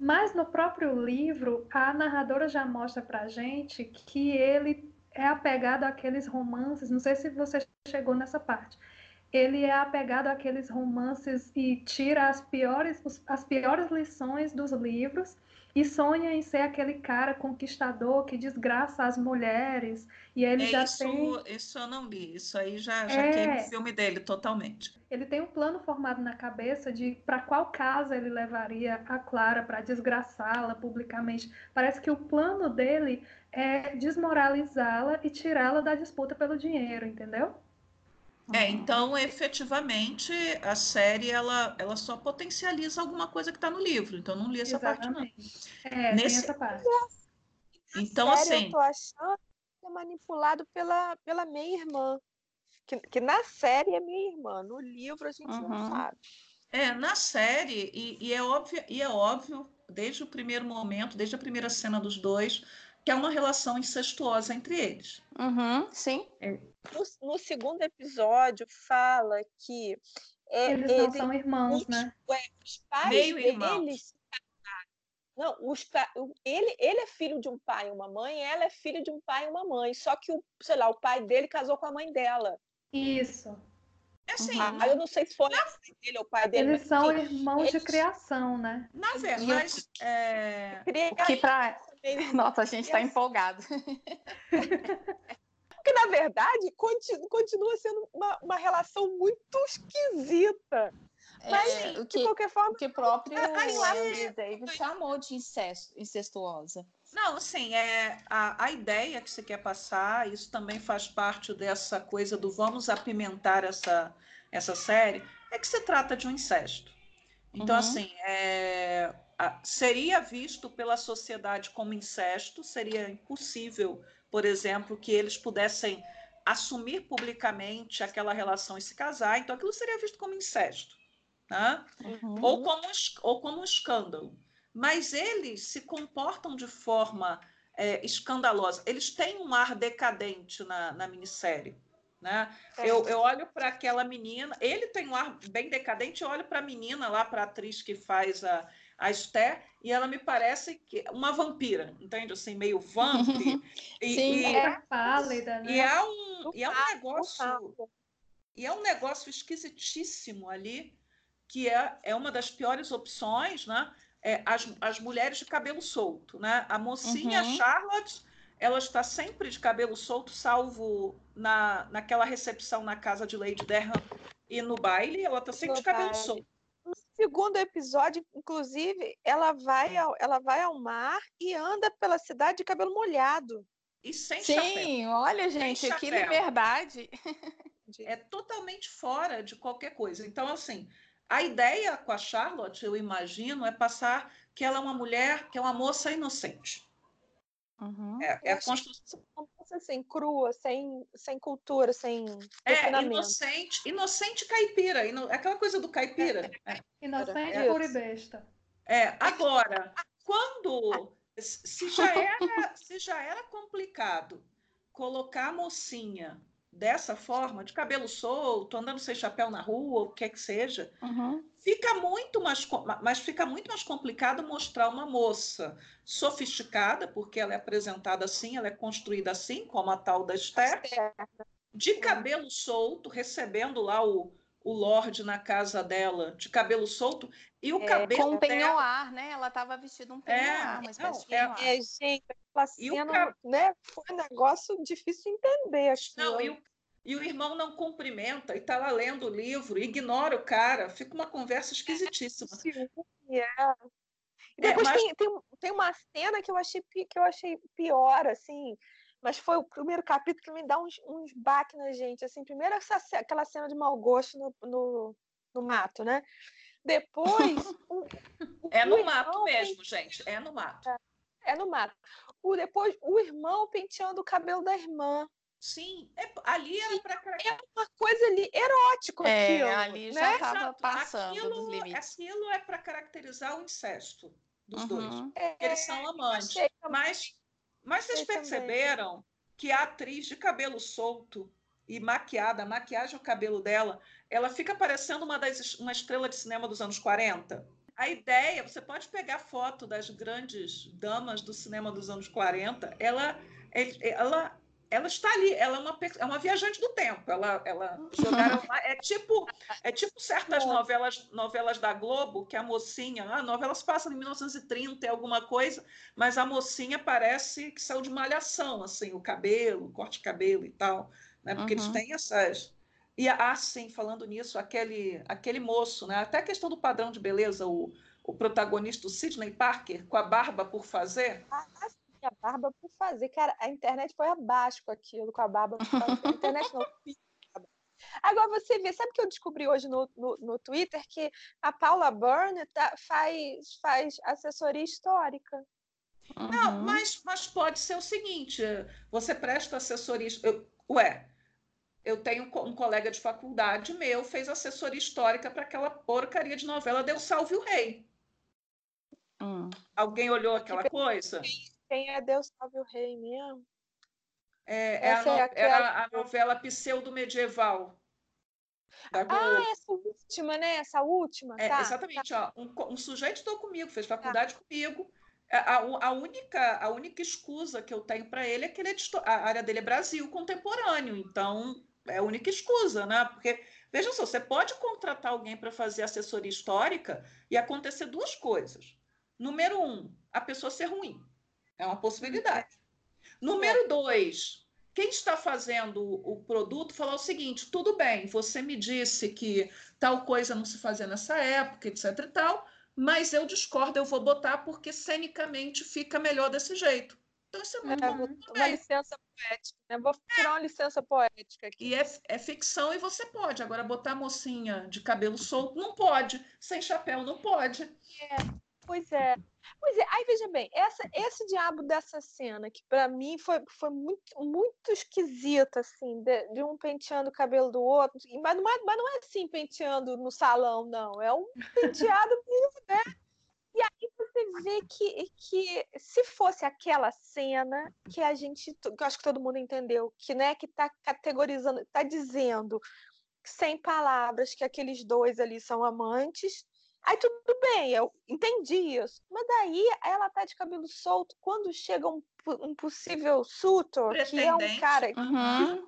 Mas no próprio livro, a narradora já mostra pra gente que ele é apegado àqueles romances, não sei se você chegou nessa parte. Ele é apegado àqueles romances e tira as piores, as piores lições dos livros e sonha em ser aquele cara conquistador que desgraça as mulheres. E ele é já isso, tem. Isso eu não li, isso aí já, já é... queima o filme dele totalmente. Ele tem um plano formado na cabeça de para qual casa ele levaria a Clara para desgraçá-la publicamente. Parece que o plano dele é desmoralizá-la e tirá-la da disputa pelo dinheiro, entendeu? É, então, efetivamente, a série ela, ela só potencializa alguma coisa que está no livro. Então, não li essa Exatamente. parte, não. É, Nesse... essa parte. Então, série, assim. Eu tô achando que é manipulado pela, pela minha irmã. Que, que na série é minha irmã, no livro a gente uhum. não sabe. É, na série, e, e, é óbvio, e é óbvio, desde o primeiro momento, desde a primeira cena dos dois, que é uma relação incestuosa entre eles. Uhum, sim. É. No, no, segundo episódio fala que é, eles não ele, são irmãos, os, né? Os pais Meio deles não, os, ele, ele é filho de um pai e uma mãe, ela é filha de um pai e uma mãe. Só que o, sei lá, o pai dele casou com a mãe dela. Isso. É assim, ah, eu não sei se foi na... ele ou o pai dele. Eles são irmãos eles... de criação, né? Na verdade, é... que pra... Nossa, a gente está empolgado. Porque, na verdade, continua, continua sendo uma, uma relação muito esquisita. Mas, é, o que, de qualquer forma. que o próprio Henry David chamou de incesto, incestuosa. Não, sim, é a, a ideia que você quer passar, isso também faz parte dessa coisa do vamos apimentar essa, essa série, é que se trata de um incesto. Então, uhum. assim, é, seria visto pela sociedade como incesto, seria impossível, por exemplo, que eles pudessem assumir publicamente aquela relação e se casar, então aquilo seria visto como incesto, né? Uhum. ou, como, ou como um escândalo. Mas eles se comportam de forma é, escandalosa, eles têm um ar decadente na, na minissérie. Né? É. Eu, eu olho para aquela menina, ele tem um ar bem decadente, eu olho para a menina lá, para a atriz que faz a, a Esther, e ela me parece que uma vampira, entende? Assim, meio vamp. e, Sim, e, é pálida, né? E é um, e é um negócio. E é um negócio esquisitíssimo ali, que é, é uma das piores opções, né? é, as, as mulheres de cabelo solto, né? A mocinha uhum. Charlotte, ela está sempre de cabelo solto, salvo na, naquela recepção na casa de Lady Derham e no baile, ela está sempre no de cabelo baile. solto. No segundo episódio, inclusive, ela vai, ao, ela vai ao mar e anda pela cidade de cabelo molhado. E sem Sim, chapéu. Sim, olha, gente, que liberdade. É totalmente fora de qualquer coisa. Então, assim, a ideia com a Charlotte, eu imagino, é passar que ela é uma mulher, que é uma moça inocente. Uhum. É, é a construção. Assim, crua, sem, sem cultura, sem. É, inocente, inocente caipira, ino... aquela coisa do caipira. É. Inocente, é. pura e besta. É, agora, quando. Se já, era, se já era complicado colocar a mocinha dessa forma, de cabelo solto, andando sem chapéu na rua, o que é que seja, uhum. fica muito mais, mas fica muito mais complicado mostrar uma moça sofisticada, porque ela é apresentada assim, ela é construída assim, como a tal da Esther, de cabelo solto, recebendo lá o, o Lorde na casa dela, de cabelo solto, e o é, cabelo. Com um penhoar, né? Ela estava vestida um é, penhoar, é, mas não, é, é, gente, aquela cena, cab... né? Foi um negócio difícil de entender. Acho não, e o, e o irmão não cumprimenta e está lá lendo o livro, ignora o cara, fica uma conversa esquisitíssima. É. E depois mas... tem, tem, tem uma cena que eu achei que eu achei pior, assim, mas foi o primeiro capítulo que me dá uns, uns baques na gente. Assim, primeiro essa, aquela cena de mau gosto no, no, no mato, né? Depois. o, o, é no mato mesmo, gente. É no mato. É, é, no mato. O, depois, o irmão penteando o cabelo da irmã. Sim, é, ali era para. É uma coisa ali erótico é, aquilo. ali já estava né? passando aquilo, dos limites. Aquilo é para caracterizar o incesto dos uhum. dois. É, Eles são amantes. Mas, mas vocês perceberam também. que a atriz de cabelo solto e maquiada, a maquiagem o cabelo dela, ela fica parecendo uma, das, uma estrela de cinema dos anos 40. A ideia, você pode pegar foto das grandes damas do cinema dos anos 40, ela, ela, ela está ali, ela é uma, é uma viajante do tempo. Ela, ela jogaram lá, é tipo, é tipo certas novelas, novelas da Globo que a mocinha, a novela se passa em 1930 e alguma coisa, mas a mocinha parece que saiu de malhação, assim, o cabelo, o corte de cabelo e tal né? Porque uhum. eles têm essas. E ah, sim, falando nisso, aquele, aquele moço, né? Até a questão do padrão de beleza, o, o protagonista, o Sidney Parker, com a barba por fazer. Ah, sim, a barba por fazer. Cara, a internet foi abaixo com aquilo, com a barba. A internet não. Agora você vê, sabe que eu descobri hoje no, no, no Twitter que a Paula Byrne tá, faz, faz assessoria histórica. Uhum. Não, mas, mas pode ser o seguinte: você presta assessoria. Eu, ué, eu tenho um colega de faculdade meu, fez assessoria histórica para aquela porcaria de novela Deus Salve o Rei. Hum. Alguém olhou aquela coisa? Quem é Deus Salve o Rei mesmo? É, é a, no, é aquela... a novela pseudo-medieval. Ah, essa última, né? Essa última. É, tá, exatamente. Tá. Ó, um, um, sujeito estou comigo, fez faculdade tá. comigo. É, a, a, única, a única escusa que eu tenho para ele é que ele é de, a área dele é Brasil contemporâneo. Então, é a única escusa, né? Porque, veja só, você pode contratar alguém para fazer assessoria histórica e acontecer duas coisas. Número um, a pessoa ser ruim. É uma possibilidade. Número dois, quem está fazendo o produto falar o seguinte: tudo bem, você me disse que tal coisa não se fazia nessa época, etc. e tal, mas eu discordo, eu vou botar porque cenicamente fica melhor desse jeito. Então, isso é muito, é, muito uma licença poética, né? Vou tirar uma licença poética aqui. E é, é, ficção e você pode. Agora, botar mocinha de cabelo solto, não pode. Sem chapéu, não pode. É, pois é. Pois é, aí veja bem, essa, esse diabo dessa cena, que para mim foi, foi muito, muito esquisito, assim, de, de, um penteando o cabelo do outro, mas não, é, mas não é assim penteando no salão, não, é um penteado né? E aí você vê que, que se fosse aquela cena que a gente, que eu acho que todo mundo entendeu, que né, que está categorizando, está dizendo sem palavras que aqueles dois ali são amantes, aí tudo bem, eu entendi isso. Mas daí ela tá de cabelo solto quando chega um, um possível sutor, que é um cara que, uhum.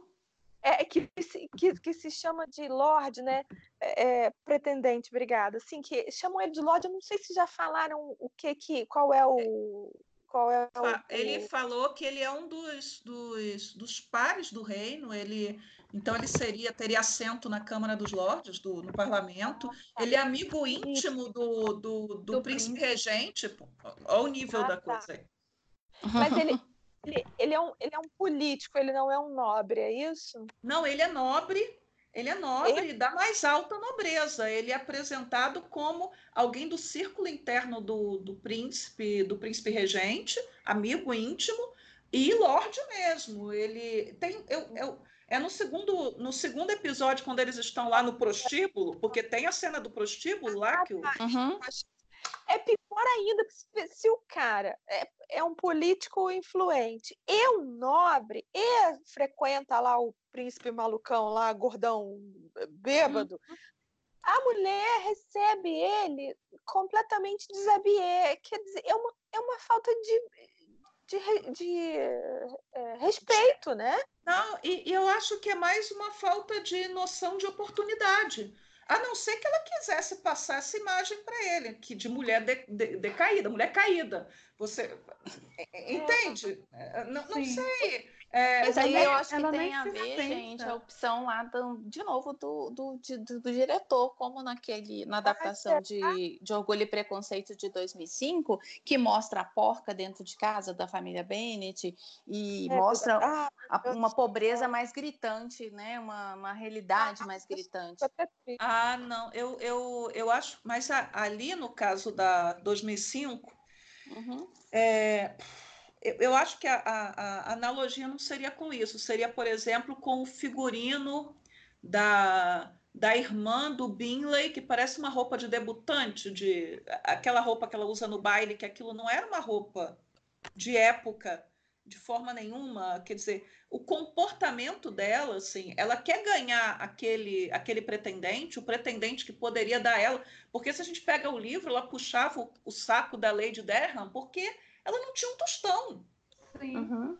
é, que, que, que se chama de Lorde, né? É, pretendente, obrigada. Assim, que chamam ele de Lorde, eu não sei se já falaram o que, que qual é o. Qual é o, ele falou que ele é um dos, dos, dos pares do reino, ele então ele seria teria assento na Câmara dos Lordes, do, no Parlamento. Ah, tá. Ele é amigo íntimo do, do, do, do príncipe, príncipe regente. Olha o nível ah, da tá. coisa aí. Mas ele, ele, ele, é um, ele é um político, ele não é um nobre, é isso? Não, ele é nobre, ele é nobre ele... da mais alta nobreza. Ele é apresentado como alguém do círculo interno do, do príncipe, do príncipe regente, amigo íntimo e lorde mesmo. Ele tem, eu, eu, é no segundo, no segundo episódio quando eles estão lá no prostíbulo, porque tem a cena do prostíbulo lá que o... Uhum. É pior ainda se o cara é, é um político influente e um nobre e frequenta lá o príncipe malucão lá, gordão, bêbado. Uhum. A mulher recebe ele completamente desabier. Quer dizer, é uma, é uma falta de, de, de é, respeito, né? Não, e, e, eu acho que é mais uma falta de noção de oportunidade. A não ser que ela quisesse passar essa imagem para ele, que de mulher de, de, decaída, mulher caída. Você é. entende? É, não, não sei. É, Mas aí eu acho que tem a ver, gente, a opção lá, do, de novo, do, do, de, do, diretor, como naquele, na adaptação de, de Orgulho e Preconceito de 2005, que mostra a porca dentro de casa da família Bennett e é, mostra ah, a, uma pobreza mais gritante, né? Uma, uma realidade ah, mais gritante. Ah, não, eu, eu, eu acho, mas ali no caso da 2005, uhum. é eu acho que a, a, a, analogia não seria com isso, seria, por exemplo, com o figurino da, da irmã do Binley, que parece uma roupa de debutante, de aquela roupa que ela usa no baile, que aquilo não era uma roupa de época de forma nenhuma, quer dizer, o comportamento dela, assim, ela quer ganhar aquele aquele pretendente, o pretendente que poderia dar ela, porque se a gente pega o livro, ela puxava o, o saco da Lady Derham, porque ela não tinha um tostão. Uhum.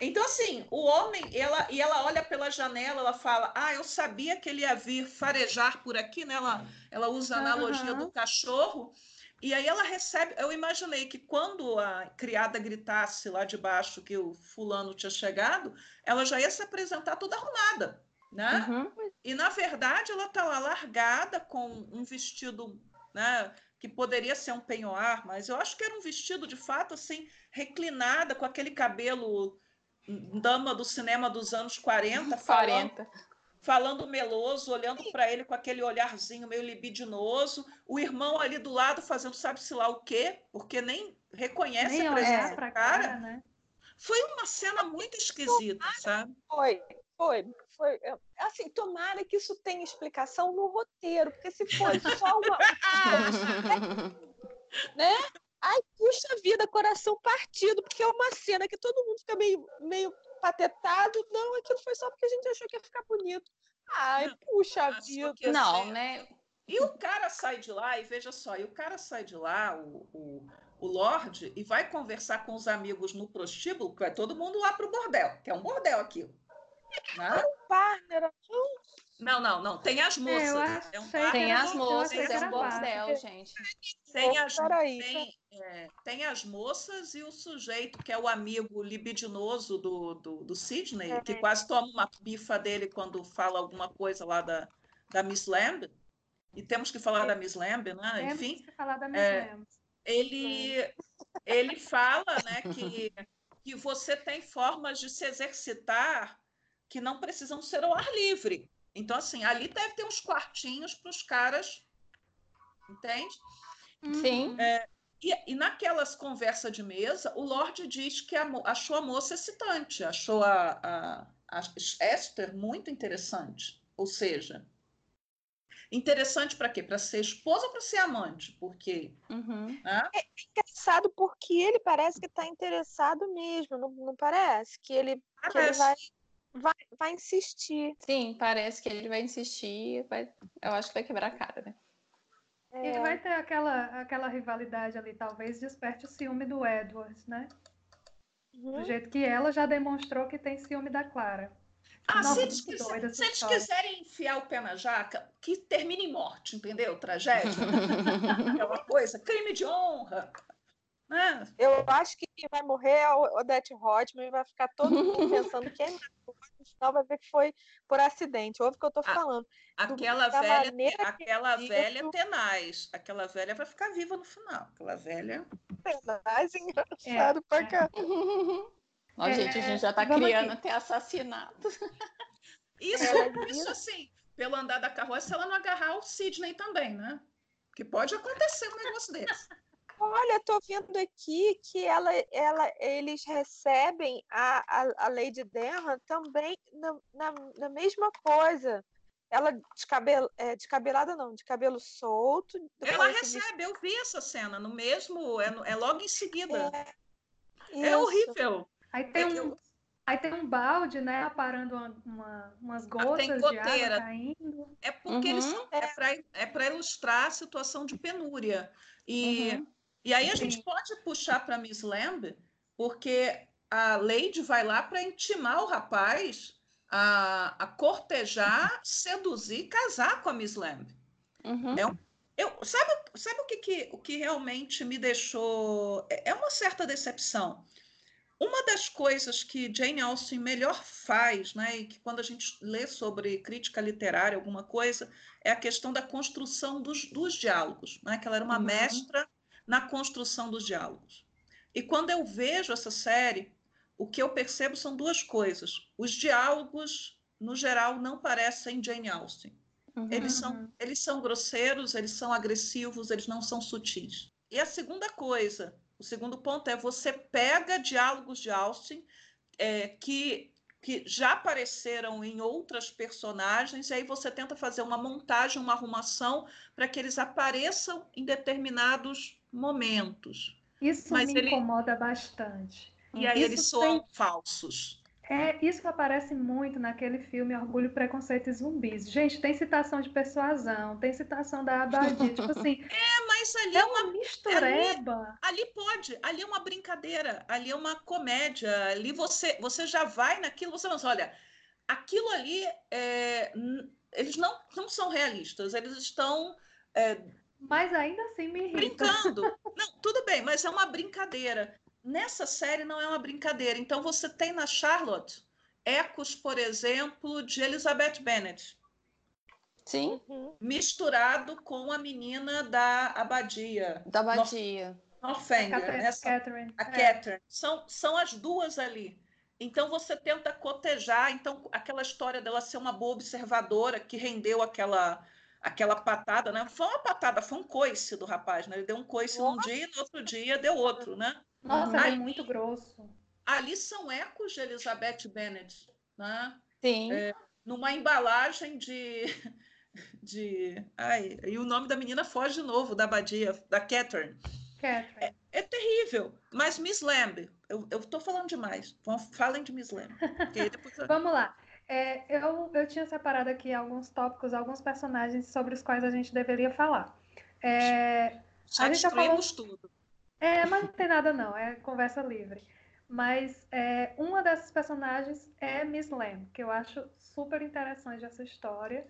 Então, assim, o homem, ela, e ela olha pela janela, ela fala: Ah, eu sabia que ele ia vir farejar por aqui, né? Ela, ela usa a analogia uhum. do cachorro. E aí ela recebe. Eu imaginei que quando a criada gritasse lá de baixo que o fulano tinha chegado, ela já ia se apresentar toda arrumada, né? Uhum. E na verdade ela está lá largada com um vestido, né? Que poderia ser um penhoar, mas eu acho que era um vestido de fato assim, reclinada com aquele cabelo dama do cinema dos anos 40, 40. Falando, falando meloso, olhando para ele com aquele olharzinho meio libidinoso, o irmão ali do lado fazendo sabe-se lá o quê, porque nem reconhece nem a presença do cara. cara né? Foi uma cena muito esquisita, sabe? Foi, foi, foi. É, assim, tomara que isso tenha explicação no roteiro, porque se fosse só uma. né? Ai, puxa vida, coração partido, porque é uma cena que todo mundo fica meio, meio patetado. Não, aquilo foi só porque a gente achou que ia ficar bonito. Ai, puxa vida. Não, né? E o cara sai de lá, e veja só, e o cara sai de lá, o, o, o Lorde, e vai conversar com os amigos no prostíbulo, que vai todo mundo lá pro bordel, que é um bordel aquilo. Né? partner, não, não, não. Tem as moças. É um tem as moças, é um bordel, gente. Tem as, tem, é, tem as moças e o sujeito, que é o amigo libidinoso do, do, do Sidney, é. que quase toma uma bifa dele quando fala alguma coisa lá da, da Miss Lamb. E temos que falar é. da Miss Lamb, né? Temos Enfim. Que falar da Miss é, Lamb. Ele, ele fala né, que, que você tem formas de se exercitar que não precisam ser ao ar livre. Então, assim, ali deve ter uns quartinhos para os caras, entende? Sim. É, e, e, naquelas conversas de mesa, o Lorde diz que a, achou a moça excitante, achou a, a, a Esther muito interessante. Ou seja, interessante para quê? Para ser esposa ou para ser amante? Porque. Uhum. Né? É engraçado porque ele parece que está interessado mesmo, não, não parece? Que ele, parece. que ele vai vai, vai insistir. Sim, parece que ele vai insistir. Vai, eu acho que vai quebrar a cara, né? É... Ele vai ter aquela, aquela rivalidade ali, talvez desperte o ciúme do Edward, né? Uhum. Do jeito que ela já demonstrou que tem ciúme da Clara. Ah, se eles, se eles quiserem enfiar o pé na jaca, que termine em morte, entendeu? Tragédia. Aquela coisa, crime de honra. Né? Eu acho que quem vai morrer é o Odete Rodman e vai ficar todo mundo pensando que é no final vai ver que foi por acidente. Ouve o que eu estou falando. Aquela velha, aquela velha isso... tenaz. Aquela velha vai ficar viva no final. Aquela velha. Tenaz, engraçado é, pra cá. Ó, é, gente, a gente já está criando aqui. até assassinato. Isso, é, isso assim, pelo andar da carroça, se ela não agarrar o Sidney também, né? Que pode acontecer um negócio desse. Olha, tô vendo aqui que ela, ela, eles recebem a, a, a Lady Denham também na, na, na, mesma coisa. Ela descabel, é, descabelada não, de cabelo solto. Ela recebe, eu vi essa cena no mesmo, é, é logo em seguida. É, é horrível. Aí tem é um, aí tem um balde, né, aparando uma, uma, umas ah, gotas de água caindo. É porque uhum. eles são, é para é ilustrar a situação de penúria. E, uhum. E aí a gente Sim. pode puxar para Miss Lamb, porque a Lady vai lá para intimar o rapaz a, a cortejar, seduzir, casar com a Miss Lamb. Uhum. É um, eu, sabe, sabe o que, que, o que realmente me deixou. É, é uma certa decepção. Uma das coisas que Jane Austen melhor faz, né, e que quando a gente lê sobre crítica literária, alguma coisa, é a questão da construção dos, dos diálogos, né, que ela era uma uhum. mestra na construção dos diálogos. E quando eu vejo essa série, o que eu percebo são duas coisas. Os diálogos, no geral, não parecem Jane Austen. Uhum. Eles, são, eles são grosseiros, eles são agressivos, eles não são sutis. E a segunda coisa, o segundo ponto é você pega diálogos de Austin é, que, que já apareceram em outras personagens, e aí você tenta fazer uma montagem, uma arrumação para que eles apareçam em determinados momentos. Isso Mas me ele... incomoda bastante. E aí Isso eles soam tem... falsos. É isso aparece muito naquele filme Orgulho, Preconceito e Zumbis. Gente, tem citação de persuasão, tem citação da abadia, tipo assim. É, mas ali é uma mistureba. Ali, ali, pode, ali é uma brincadeira, ali é uma comédia, ali você, você já vai naquilo, você pensa, olha, aquilo ali, é, eles não, não são realistas, eles estão... É, mas ainda assim me irrita. Brincando. Não, tudo bem, mas é uma brincadeira nessa série não é uma brincadeira. Então você tem na Charlotte ecos, por exemplo, de Elizabeth Bennet. Sim. Uhum. Misturado com a menina da abadia. Da abadia. Northanger, a Catherine. Essa, Catherine. A é. Catherine. São, são as duas ali. Então você tenta cotejar, então aquela história dela ser uma boa observadora que rendeu aquela aquela patada, né? Foi uma patada, foi um coice do rapaz, né? Ele deu um coice Nossa. num dia e no outro dia deu outro, né? Nossa, ali, é muito grosso. Ali são ecos de Elizabeth Bennet, né? Sim. É, numa embalagem de. de ai, e o nome da menina foge de novo, da abadia, da Catherine. Catherine. É, é terrível. Mas Miss Lamb, eu, estou falando demais. Falem de Miss Lamb. Depois... Vamos lá. É, eu, eu tinha separado aqui alguns tópicos, alguns personagens sobre os quais a gente deveria falar. É, já a gente já falou... tudo. É, mas não tem nada não, é conversa livre. Mas é, uma dessas personagens é Miss Lamb, que eu acho super interessante essa história.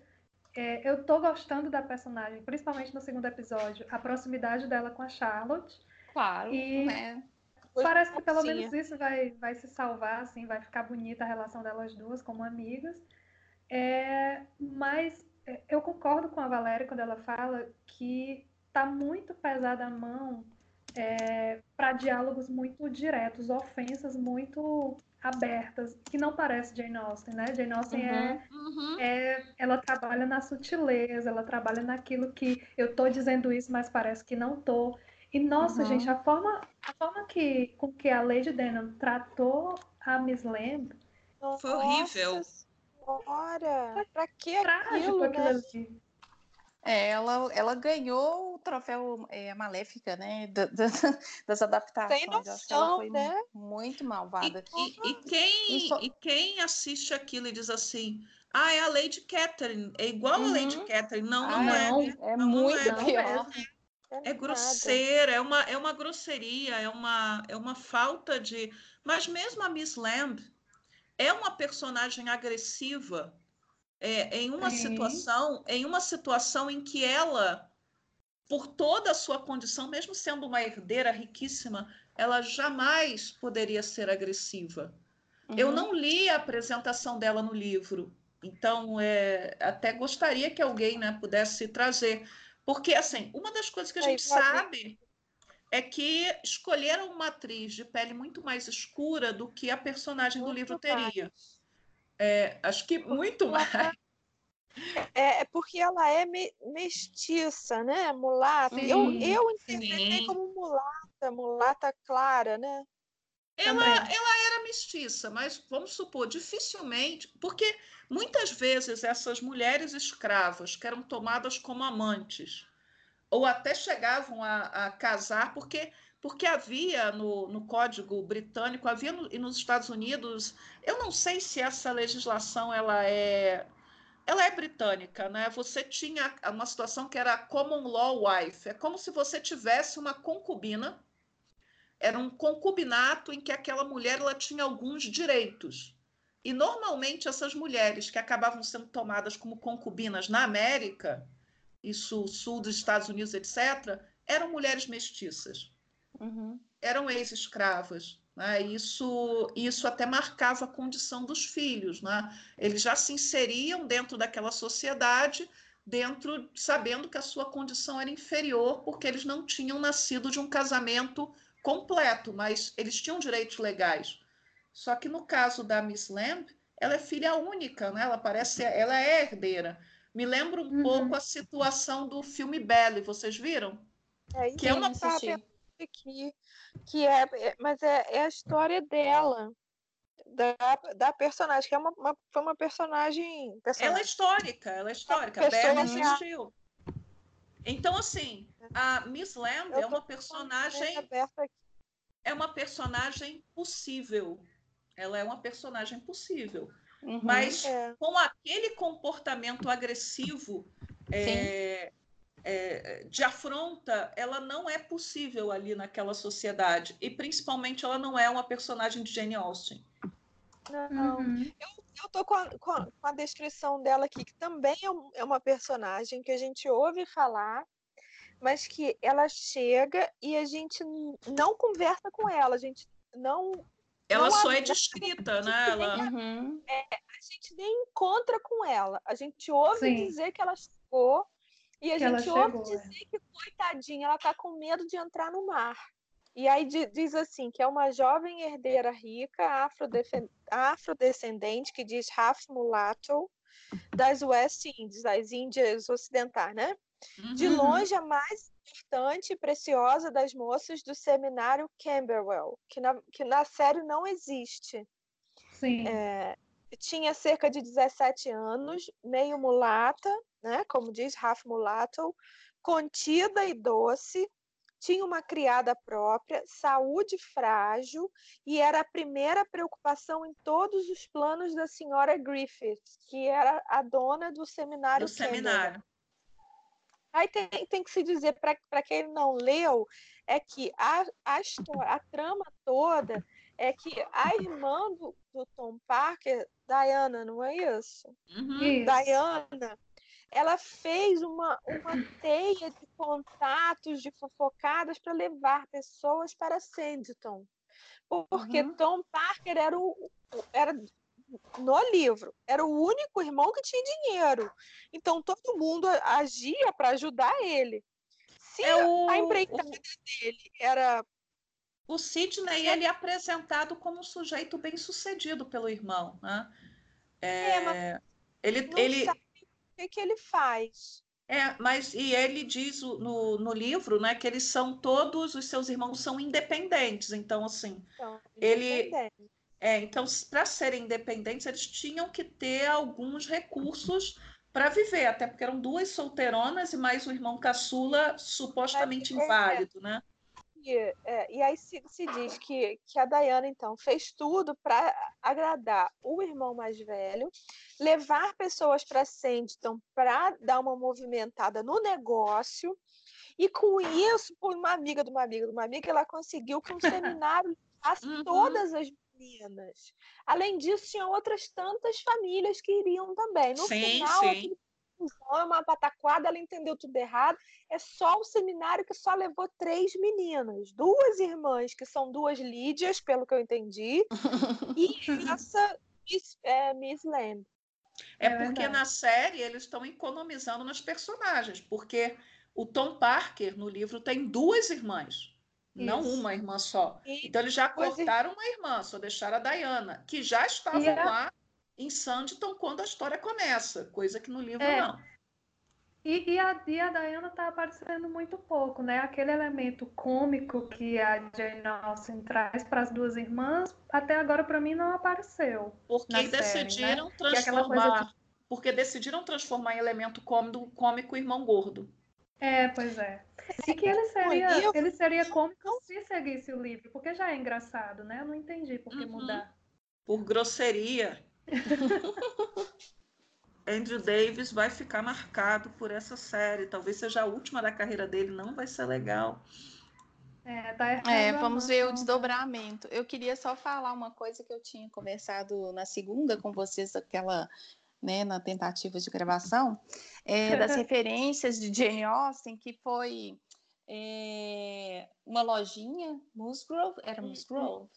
É, eu tô gostando da personagem, principalmente no segundo episódio, a proximidade dela com a Charlotte. Claro, e né? Parece que pelo menos isso vai, vai se salvar, assim, vai ficar bonita a relação delas duas como amigas. É, mas é, eu concordo com a Valéria quando ela fala que tá muito pesada a mão é, para diálogos muito diretos, ofensas muito abertas, que não parece Jane Austen, né? Jane Austen é, uhum, é, uhum. é, ela trabalha na sutileza, ela trabalha naquilo que eu tô dizendo isso, mas parece que não tô. E nossa, uhum. gente, a forma, a forma que com que a Lady Denham tratou a Miss Lamb foi horrível. Ora, pra que aquilo, né? É, ela, ela ganhou o troféu é, Maléfica, né? Da, da, das adaptações. Sem noção, foi né? muito malvada. E, e, e quem, e, e, quem assiste aquilo e diz assim, ah, é a Lady Catherine, é igual uhum. a Lady uhum. Catherine. Não, não, ah, é. Não, é não, muito é. pior. É, é grosseira, é uma, é uma grosseria, é uma, é uma falta de. Mas mesmo a Miss Lamb, é uma personagem agressiva é, em uma situação, em uma situação em que ela, por toda a sua condição, mesmo sendo uma herdeira riquíssima, ela jamais poderia ser agressiva. Uhum. Eu não li a apresentação dela no livro, então é, até gostaria que alguém né, pudesse trazer. Porque, assim, uma das coisas que a gente sabe é que escolheram uma atriz de pele muito mais escura do que a personagem muito do livro teria. É, acho que muito mais. É, é porque ela é me, mestiça, né? Mulata. Sim, eu, eu interpretei como mulata, mulata clara, né? Ela, ela era mestiça, mas vamos supor, dificilmente, porque muitas vezes essas mulheres escravas que eram tomadas como amantes, ou até chegavam a, a casar, porque, porque havia no, no Código Britânico, havia no, e nos Estados Unidos, eu não sei se essa legislação ela é ela é britânica, né? Você tinha uma situação que era common law wife, é como se você tivesse uma concubina, era um concubinato em que aquela mulher ela tinha alguns direitos. E normalmente essas mulheres que acabavam sendo tomadas como concubinas na América, isso sul dos Estados Unidos, etc., eram mulheres mestiças. Uhum. Eram ex-escravas. Né? Isso, isso até marcava a condição dos filhos. Né? Eles já se inseriam dentro daquela sociedade, dentro sabendo que a sua condição era inferior, porque eles não tinham nascido de um casamento completo, mas eles tinham direitos legais. Só que no caso da Miss Lamb, ela é filha única, né? ela parece, ela é herdeira. Me lembra um uhum. pouco a situação do filme Belle, vocês viram? É, que é uma que, que é, é, mas é, é, a história dela, da, da personagem, que é uma, uma foi uma personagem, personagem, Ela é histórica, ela é histórica. Belle assistiu. Então, assim, a Miss Lamb é uma personagem. É uma personagem possível. Ela é uma personagem possível. Uhum, Mas é. com aquele comportamento agressivo é, é, de afronta, ela não é possível ali naquela sociedade. E principalmente ela não é uma personagem de Jane Austen. Não, uhum. eu, eu tô com a, com, a, com a, descrição dela aqui, que também é, é uma personagem que a gente ouve falar, mas que ela chega e a gente não conversa com ela, a gente não ela não só é descrita, né? Ela... Uhum. É, a gente nem encontra com ela. A gente ouve Sim. dizer que ela chegou e a que gente ouve chegou, dizer é. que, coitadinha, ela tá com medo de entrar no mar. E aí diz assim, que é uma jovem herdeira rica, afrodescendente, que diz half mulatto, das West Indies, das Índias Ocidentais, né? Uhum. De longe, a mais importante e preciosa das moças do seminário Camberwell, que na, que na série não existe. Sim. É, tinha cerca de 17 anos, meio mulata, né, como diz Raf Mulatto, contida e doce, tinha uma criada própria, saúde frágil e era a primeira preocupação em todos os planos da senhora Griffith, que era a dona do seminário. Do seminário. Aí tem, tem que se dizer, para quem não leu, é que a, a, história, a trama toda é que a irmã do, do Tom Parker, Diana, não é isso? Uhum. Diana, ela fez uma, uma teia de contatos, de fofocadas para levar pessoas para Sanditon. Porque uhum. Tom Parker era, o, era no livro, era o único irmão que tinha dinheiro. Então todo mundo agia para ajudar ele. Se é o, a empreitada o, dele era o Sidney ele é apresentado como um sujeito bem sucedido pelo irmão, né? É, é mas ele, ele sabe que, que ele faz. É, mas e ele diz no, no livro, né, que eles são todos os seus irmãos são independentes. Então, assim, então, ele é, então para serem independentes eles tinham que ter alguns recursos para viver, até porque eram duas solteironas e mais o irmão caçula supostamente é, inválido, né? E, é, e aí se, se, diz que, que a Diana, então, fez tudo para agradar o irmão mais velho, levar pessoas para Sanditon para dar uma movimentada no negócio, e com isso, por uma amiga de uma amiga de uma amiga, ela conseguiu que um seminário uhum. todas as meninas. Além disso, tinha outras tantas famílias que iriam também. No sim, final, sim. É uma pataquada, ela entendeu tudo errado. É só o seminário que só levou três meninas. Duas irmãs, que são duas Lídias, pelo que eu entendi, e essa Miss, é, Miss Lamb. É, é porque verdade. na série eles estão economizando nas personagens, porque o Tom Parker no livro tem duas irmãs, Isso. não uma irmã só. E, então eles já cortaram uma irmã, só deixaram a Diana, que já estavam a... lá em Sanditon quando a história começa, coisa que no livro é. não. E, e, a, e a Diana tá aparecendo muito pouco, né? Aquele elemento cômico que a Jane Austen traz para as duas irmãs, até agora para mim não apareceu. Porque decidiram série, né? transformar, que... porque decidiram transformar em elemento cômico, cômico o irmão gordo. É, pois é. E que ele seria, eu... ele seria cômico se seguisse o livro, porque já é engraçado, né? Eu não entendi por que uhum. mudar. Por grosseria. Andrew Davis vai ficar marcado por essa série. Talvez seja a última da carreira dele, não vai ser legal. É, tá é vamos ver o desdobramento. Eu queria só falar uma coisa que eu tinha conversado na segunda com vocês, aquela, né, na tentativa de gravação, é, das referências de Jane Austen, que foi é, uma lojinha, Musgrove, era Musgrove?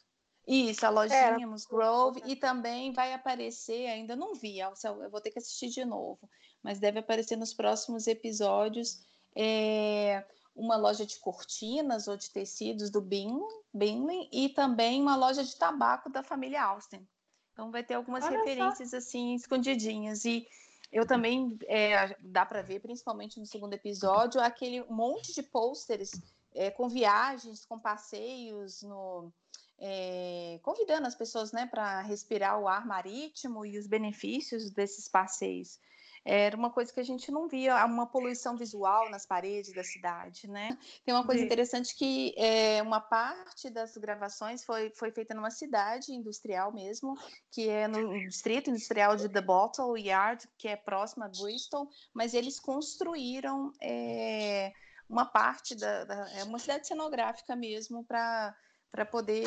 Isso, a lojinha Musgrove, e também vai aparecer, ainda não vi, eu vou ter que assistir de novo, mas deve aparecer nos próximos episódios é, uma loja de cortinas ou de tecidos do Binley e também uma loja de tabaco da família Austin. Então vai ter algumas Olha referências só. assim escondidinhas e eu também é, dá para ver, principalmente no segundo episódio, aquele monte de pôsteres é, com viagens, com passeios no é, convidando as pessoas né, para respirar o ar marítimo e os benefícios desses passeios. Era uma coisa que a gente não via, uma poluição visual nas paredes da cidade, né? Tem uma coisa interessante que é, uma parte das gravações foi, foi feita numa cidade industrial mesmo, que é no distrito industrial de The Bottle Yard, que é próximo a Bristol, mas eles construíram é, uma parte da, da é uma cidade cenográfica mesmo para para poder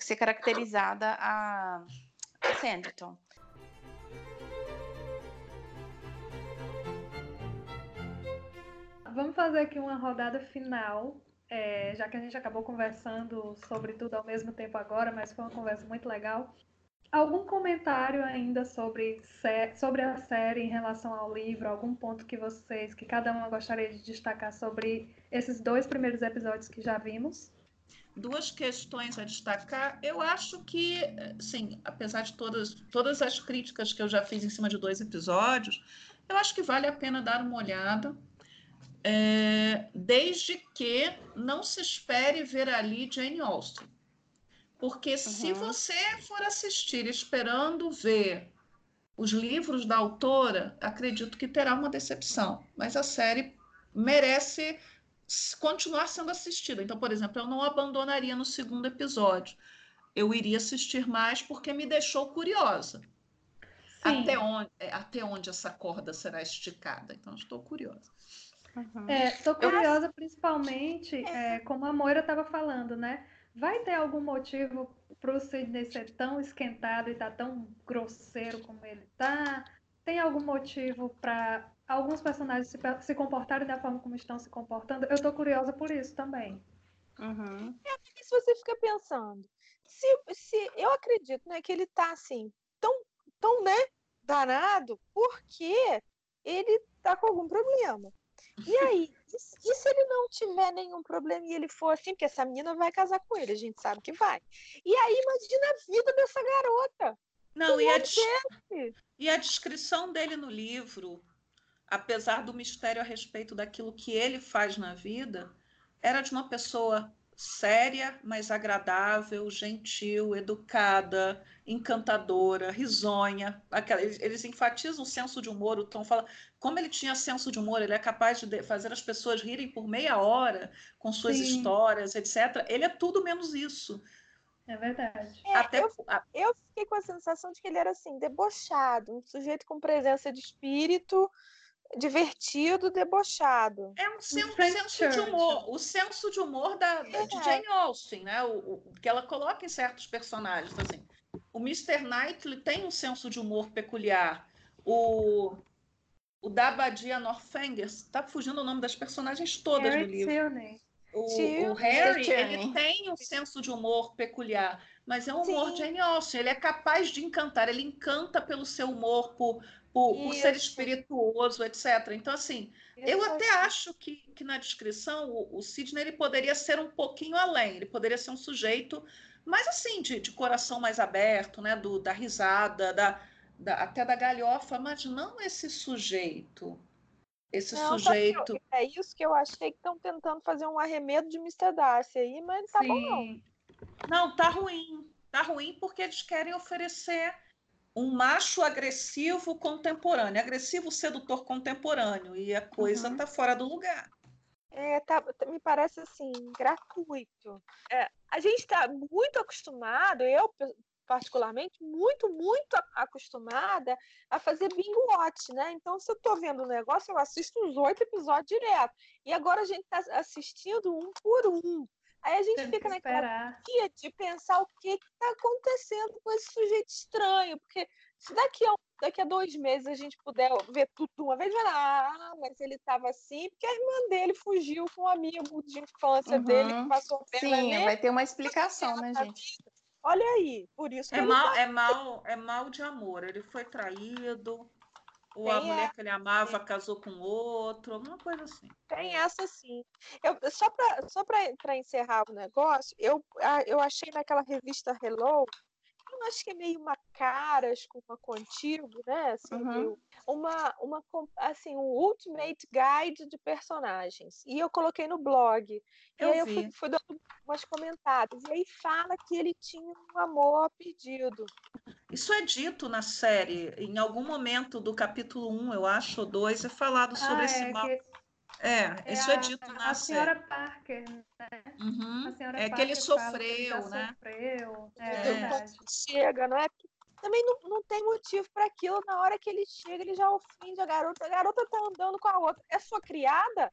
ser caracterizada a, Sanditon. Vamos fazer aqui uma rodada final, é, já que a gente acabou conversando sobre tudo ao mesmo tempo agora, mas foi uma conversa muito legal. Algum comentário ainda sobre, sobre a série em relação ao livro? Algum ponto que vocês, que cada uma gostaria de destacar sobre esses dois primeiros episódios que já vimos? Duas questões a destacar. Eu acho que, sim, apesar de todas, todas as críticas que eu já fiz em cima de dois episódios, eu acho que vale a pena dar uma olhada, é, desde que não se espere ver ali Jane Austen. Porque uhum. se você for assistir esperando ver os livros da autora, acredito que terá uma decepção. Mas a série merece continuar sendo assistida. Então, por exemplo, eu não abandonaria no segundo episódio. Eu iria assistir mais porque me deixou curiosa. Até onde, é, até onde essa corda será esticada? Então, estou curiosa. Uhum. Estou é, curiosa, eu... principalmente, é. é, como a Moira estava falando, né? Vai ter algum motivo para o Sidney ser tão esquentado e estar tá tão grosseiro como ele está? Tem algum motivo para alguns personagens se, se comportarem da forma como estão se comportando, eu tô curiosa por isso também. Uhum. É, se você fica pensando, se, se eu acredito né, que ele tá assim, tão, tão né, danado, porque ele tá com algum problema. E aí, e se ele não tiver nenhum problema e ele for assim, porque essa menina vai casar com ele, a gente sabe que vai. E aí, imagina a vida dessa garota. Não, e a, e a descrição dele no livro, apesar do mistério a respeito daquilo que ele faz na vida, era de uma pessoa séria, mas agradável, gentil, educada, encantadora, risonha. Aquela, eles, eles, enfatizam o senso de humor. O Tom fala como ele tinha senso de humor, ele é capaz de fazer as pessoas rirem por meia hora com suas Sim. histórias, etc. Ele é tudo menos isso. É verdade. É, Até... eu, eu fiquei com a sensação de que ele era assim, debochado, um sujeito com presença de espírito, divertido, debochado. É um senso, senso de humor, o senso de humor da, da de Jane Austen, né? O, o, que ela coloca em certos personagens, assim. o Mr. Knightley tem um senso de humor peculiar. O, o Dabadia Northanger, está fugindo o nome das personagens todas Harry do livro. O, o Harry, ele tem um senso de humor peculiar, mas é um humor Sim. Jane Austen. Ele é capaz de encantar, ele encanta pelo seu humor, por, por, por ser espirituoso, etc. Então, assim, eu até acho que, que na descrição o, o Sidney ele poderia ser um pouquinho além, ele poderia ser um sujeito mais assim, de, de coração mais aberto, né? Do, da risada, da, da- até da galhofa, mas não esse sujeito. Esse Não, sujeito. É isso que eu achei que estão tentando fazer um arremedo de Mr. Darcy aí, mas tá bom não. Sim. Não, tá ruim. Tá ruim porque eles querem oferecer um macho agressivo contemporâneo, agressivo sedutor contemporâneo, e a coisa Uhum. tá fora do lugar. É, tá- tá- me parece assim, gratuito. É, a gente está muito acostumado, eu particularmente, muito, muito acostumada a fazer bingo watch, né? Então, se eu tô vendo um negócio, eu assisto uns oito episódios direto. E agora a gente está assistindo um por um. Aí a gente Tem fica que naquela dia de pensar o que está acontecendo com esse sujeito estranho, porque se daqui a, daqui a dois meses a gente puder ver tudo de uma vez, vai lá, ah, mas ele estava assim, porque a irmã dele fugiu com um amigo de infância dele que Uhum. passou perna Sim, nele. vai ter uma explicação, né, gente? Olha aí, por isso que É mal, é mal, é mal de amor. Ele foi traído, ou a Tem mulher que ele amava casou com outro, alguma coisa assim. Tem essa sim. Eu, só para só encerrar o negócio, eu, a- eu achei naquela revista Hello, acho que é meio uma caras com uma contigo, né? Assim, Uhum. uma, uma assim, um ultimate guide de personagens. E eu coloquei no blog. E Eu aí eu fui, vi. fui dando umas comentários. E aí fala que ele tinha um amor perdido. Isso é dito na série, em algum momento do capítulo 1, eu acho, ou 2, é falado sobre Ah, esse é, mal. que É, é isso é a- dito na a série. senhora Parker, né? Uhum. A senhora É que ele Parker que sofreu, já né? Sofreu. É, É. chega, não é? Também não, não tem motivo para aquilo. Na hora que ele chega, ele já ofende a garota. A garota tá andando com a outra. É sua criada?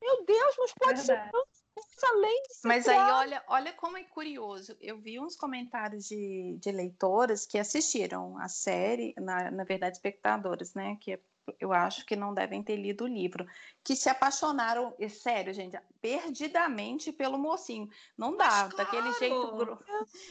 Meu Deus, mas pode ser Verdade. tanta coisa além de ser Mas aí, criada. olha, olha como é curioso. Eu vi uns comentários de, de leitoras que assistiram a série, na, na verdade, espectadoras, né? Que é- eu acho que não devem ter lido o livro, que se apaixonaram, é sério, gente, perdidamente pelo mocinho. Não dá, Mas daquele claro. jeito. gro-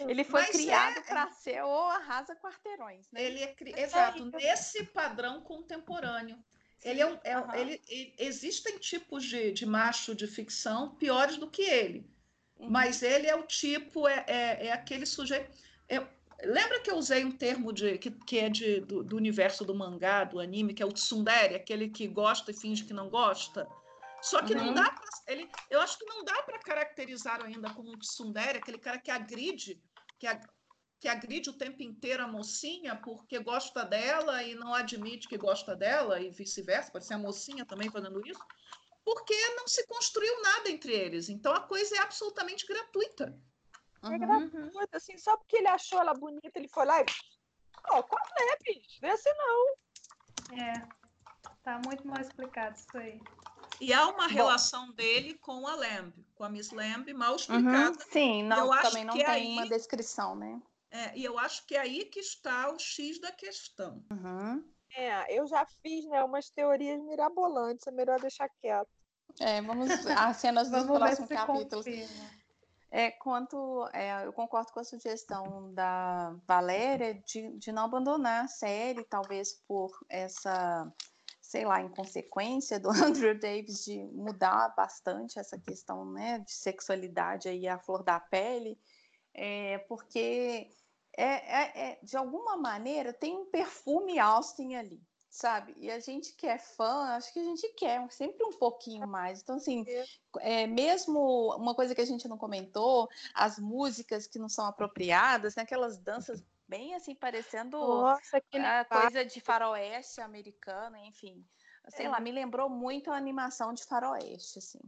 Ele foi Mas é- criado para ser o arrasa quarteirões, né? Ele é cri- exato, nesse padrão contemporâneo. Ele é um, é um- Aham. ele, ele- existem tipos de, de macho de ficção piores do que ele, Uhum. mas ele é o tipo, é, é, é aquele sujeito. eu- lembra que eu usei um termo de, que, que é de, do, do universo do mangá, do anime, que é o tsundere, aquele que gosta e finge que não gosta? Só que não Uhum. dá pra, ele, eu acho que não dá para caracterizar ainda como um tsundere, aquele cara que agride, que, a- que agride o tempo inteiro a mocinha porque gosta dela e não admite que gosta dela e vice-versa, pode ser a mocinha também fazendo isso, porque não se construiu nada entre eles. Então a coisa é absolutamente gratuita. É Uhum. gratuito, assim, só porque ele achou ela bonita, ele foi lá e. Ó, qual é, bicho? Vê se não. É. Tá muito mal explicado isso aí. E há uma relação dele com a Lamb, com a Miss Lamb, mal Uhum. explicada. Sim, não, eu acho também não que tem aí- uma descrição, né? É, e eu acho que é aí que está o X da questão. Uhum. É, eu já fiz, né, umas teorias mirabolantes, é melhor deixar quieto. É, vamos às cenas dos próximos capítulos. confirma. É, quanto é, eu concordo com a sugestão da Valéria de, de não abandonar a série, talvez por essa, sei lá, inconsequência do Andrew Davis de mudar bastante essa questão né, de sexualidade aí à flor da pele, é, porque é, é- é, de alguma maneira tem um perfume Austin ali. Sabe? E a gente que é fã, acho que a gente quer sempre um pouquinho mais. Então, assim, é, mesmo uma coisa que a gente não comentou, as músicas que não são apropriadas, né, aquelas danças bem assim, parecendo Nossa, a coisa de faroeste americano, enfim. Sei É. lá, me lembrou muito a animação de faroeste, assim,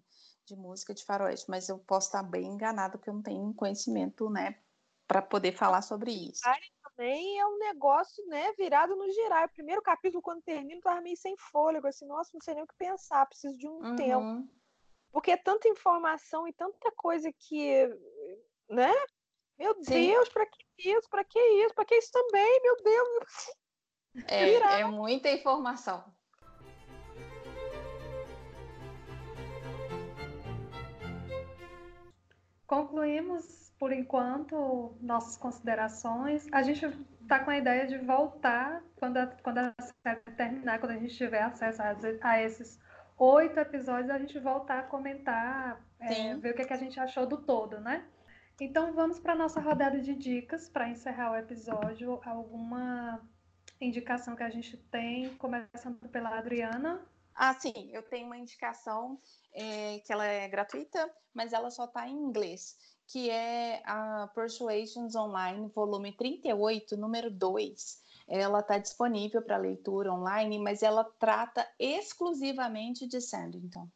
de música de faroeste, mas eu posso estar bem enganado porque eu não tenho conhecimento, né, para poder falar sobre isso. Também é um negócio, né, virado no girar. O primeiro capítulo, quando termina, eu tava meio sem fôlego, assim, nossa, não sei nem o que pensar, preciso de um tempo. Uhum. Porque é tanta informação e tanta coisa que, né? Meu Sim. Deus, para que isso? Para que isso? Para que isso também? Meu Deus. É, é muita informação. Concluímos, por enquanto, nossas considerações. A gente está com a ideia de voltar quando a, quando a série terminar, quando a gente tiver acesso a, a esses oito episódios, a gente voltar a comentar, é, ver o que, é que a gente achou do todo, né? Então vamos para a nossa rodada de dicas para encerrar o episódio. Alguma indicação que a gente tem, começando pela Adriana? Ah, sim, eu tenho uma indicação é, que ela é gratuita, mas ela só está em inglês, que é a Persuasions Online, volume 38, número 2. Ela está disponível para leitura online, mas ela trata exclusivamente de Sandington.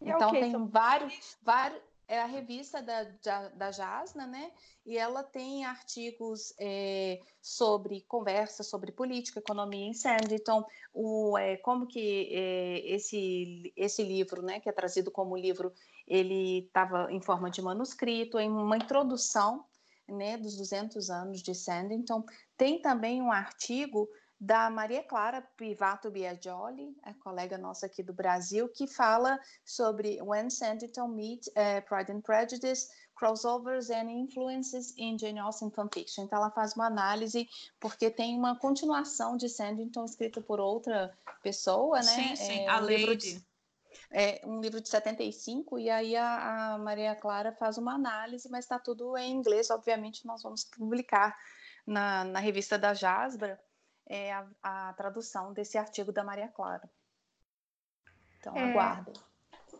Então, okay, tem então... vários, vários, é a revista da, da, da Jasna, né? E ela tem artigos é, sobre conversa sobre política, economia em Sanditon, o, é, como que é, esse, esse livro, né, que é trazido como livro, ele estava em forma de manuscrito, em uma introdução né, dos 200 anos de Sandington. Tem também um artigo da Maria Clara Pivato Biagioli, a colega nossa aqui do Brasil, que fala sobre When Sanditon Meet uh, Pride and Prejudice, Crossovers and Influences in Jane Austen Fanfiction. Então, ela faz uma análise, porque tem uma continuação de Sanditon escrita por outra pessoa, né? Sim, sim, é, a um Lady. É um livro de 75, e aí a, a Maria Clara faz uma análise, mas está tudo em inglês, obviamente nós vamos publicar na, na revista da Jasbra, é, a, a, tradução desse artigo da Maria Clara. Então, é, aguardem.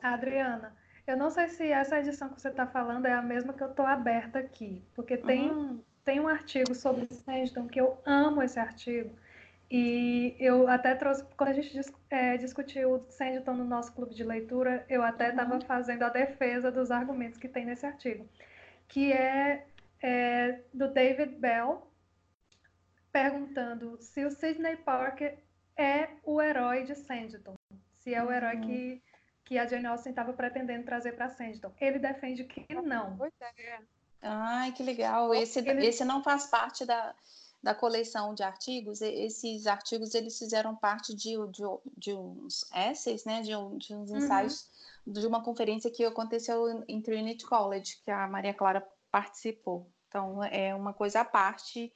Adriana, eu não sei se essa edição que você está falando é a mesma que eu estou aberta aqui, porque tem, uhum. um, tem um artigo sobre Sandton que eu amo esse artigo. E eu até trouxe, quando a gente é, discutiu o Sandton no nosso clube de leitura, eu até estava uhum. fazendo a defesa dos argumentos que tem nesse artigo, que é, é do David Bell, perguntando se o Sidney Parker é o herói de Sanditon, se é o herói uhum. que, que a Jane Austen estava pretendendo trazer para Sanditon. Ele defende que não. É. Ai, que legal. Esse, Ele... esse não faz parte da, da coleção de artigos. Esses artigos eles fizeram parte de, de, de uns essays, né? de, de uns uhum. ensaios uhum. de uma conferência que aconteceu em Trinity College, que a Maria Clara participou. Então, é uma coisa à parte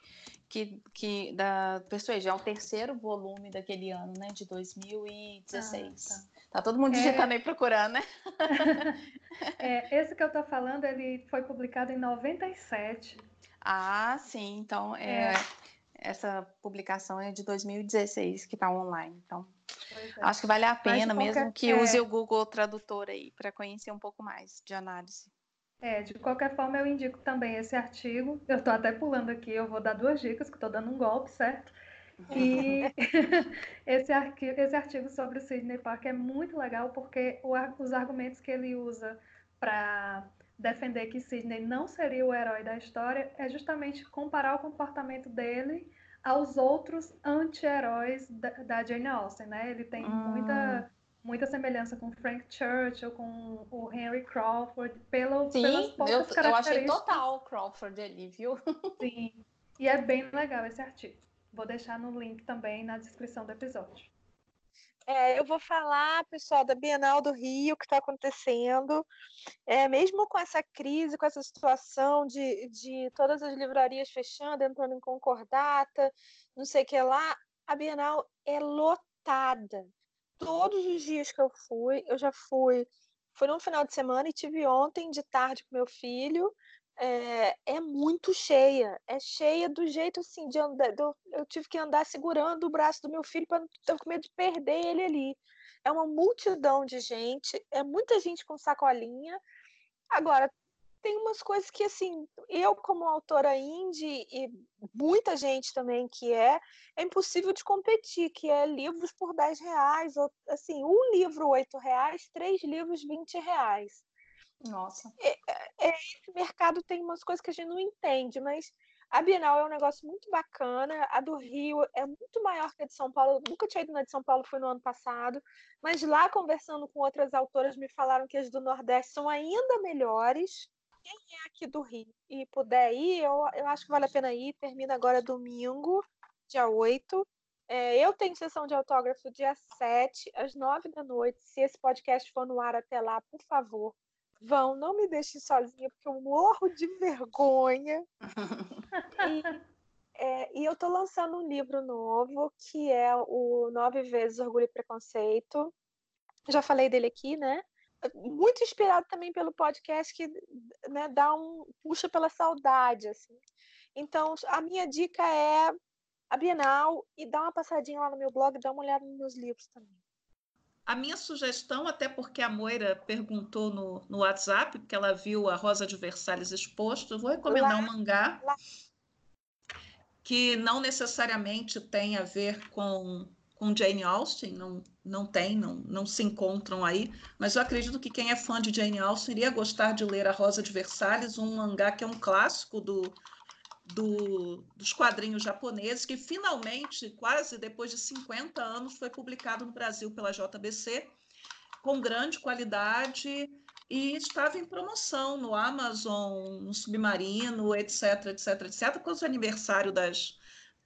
que, que da Persuade, é o terceiro volume daquele ano, né, de 2016. Ah, tá. tá. todo mundo é. digitando é... aí procurando, né? é, esse que eu tô falando, ele foi publicado em 97. Ah, sim, então é, é. essa publicação é de 2016 que está online, então é. acho que vale a pena mesmo que use é. o Google Tradutor aí para conhecer um pouco mais de análise. É, de qualquer forma, eu indico também esse artigo. Eu estou até pulando aqui, eu vou dar duas dicas, que estou dando um golpe, certo? E esse, arquivo, esse artigo sobre o Sidney Parker é muito legal porque o, os argumentos que ele usa para defender que Sidney não seria o herói da história é justamente comparar o comportamento dele aos outros anti-heróis da, da, Jane Austen, né? Ele tem hum. muita muita semelhança com Frank Churchill, com o Henry Crawford, pelo, Sim, pelas poucas eu, características. Eu achei total o Crawford ali, viu? Sim, e é bem legal esse artigo. Vou deixar no link também na descrição do episódio. É, eu vou falar, pessoal, da Bienal do Rio, que está acontecendo. É, mesmo com essa crise, com essa situação de, de todas as livrarias fechando, entrando em concordata, não sei o que lá, a Bienal é lotada todos os dias que eu fui, eu já fui. Foi no final de semana e tive ontem de tarde com meu filho. É, é muito cheia, é cheia do jeito assim de andar. Do, eu tive que andar segurando o braço do meu filho para não ter com medo de perder ele ali. É uma multidão de gente, é muita gente com sacolinha. Agora, tem umas coisas que, assim, eu como autora indie e muita gente também que é, é impossível de competir, que é livros por 10 reais, ou, assim, um livro 8 reais, três livros 20 reais. Nossa. É, é, esse mercado tem umas coisas que a gente não entende, mas a Bienal é um negócio muito bacana, a do Rio é muito maior que a de São Paulo, eu nunca tinha ido na de São Paulo, foi no ano passado, mas lá conversando com outras autoras me falaram que as do Nordeste são ainda melhores, quem é aqui do Rio e puder ir, eu, eu acho que vale a pena ir. Termina agora domingo, dia 8. É, eu tenho sessão de autógrafo dia 7, às 9 da noite. Se esse podcast for no ar até lá, por favor, vão, não me deixem sozinha, porque eu morro de vergonha. e, é, e eu estou lançando um livro novo, que é o Nove Vezes Orgulho e Preconceito. Já falei dele aqui, né? Muito inspirado também pelo podcast que né, dá um puxa pela saudade, assim. Então, a minha dica é a Bienal e dá uma passadinha lá no meu blog, dá uma olhada nos meus livros também. A minha sugestão, até porque a Moira perguntou no, no WhatsApp, porque ela viu a Rosa de Versalhes exposto, eu vou recomendar lá, um mangá lá. que não necessariamente tem a ver com, com Jane Austen, não, não tem, não, não se encontram aí, mas eu acredito que quem é fã de Jane Austen iria gostar de ler A Rosa de Versalhes, um mangá que é um clássico do, do, dos quadrinhos japoneses, que finalmente, quase depois de 50 anos, foi publicado no Brasil pela JBC, com grande qualidade e estava em promoção no Amazon, no Submarino, etc, etc, etc, com os aniversários das,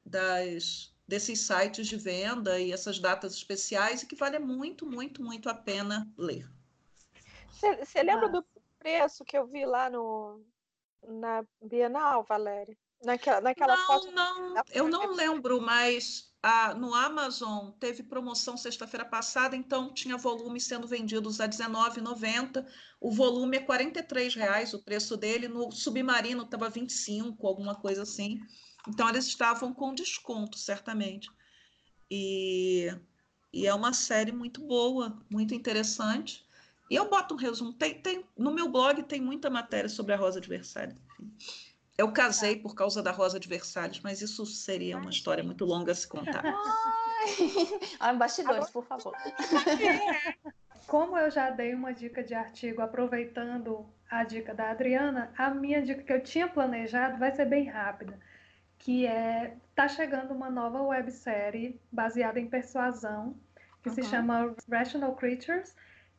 das, desses sites de venda e essas datas especiais, e que vale muito, muito, muito a pena ler. Você lembra ah. do preço que eu vi lá no, na Bienal, Valéria? Naquela, naquela não, foto. Não, eu não lembro, mas no Amazon teve promoção sexta-feira passada, então tinha volume sendo vendidos a R$19,90. O volume é R$ reais o preço dele. No Submarino estava 25, alguma coisa assim. Então eles estavam com desconto, certamente. E, e é uma série muito boa, muito interessante. E eu boto um resumo. Tem, tem, no meu blog tem muita matéria sobre a Rosa de Versalhes. Enfim. Eu casei por causa da Rosa de Versalhes, mas isso seria uma história muito longa a se contar. Ai, bastidores, por favor. Como eu já dei uma dica de artigo aproveitando a dica da Adriana, a minha dica que eu tinha planejado vai ser bem rápida, que é tá chegando uma nova websérie baseada em persuasão que uhum. se chama Rational Creatures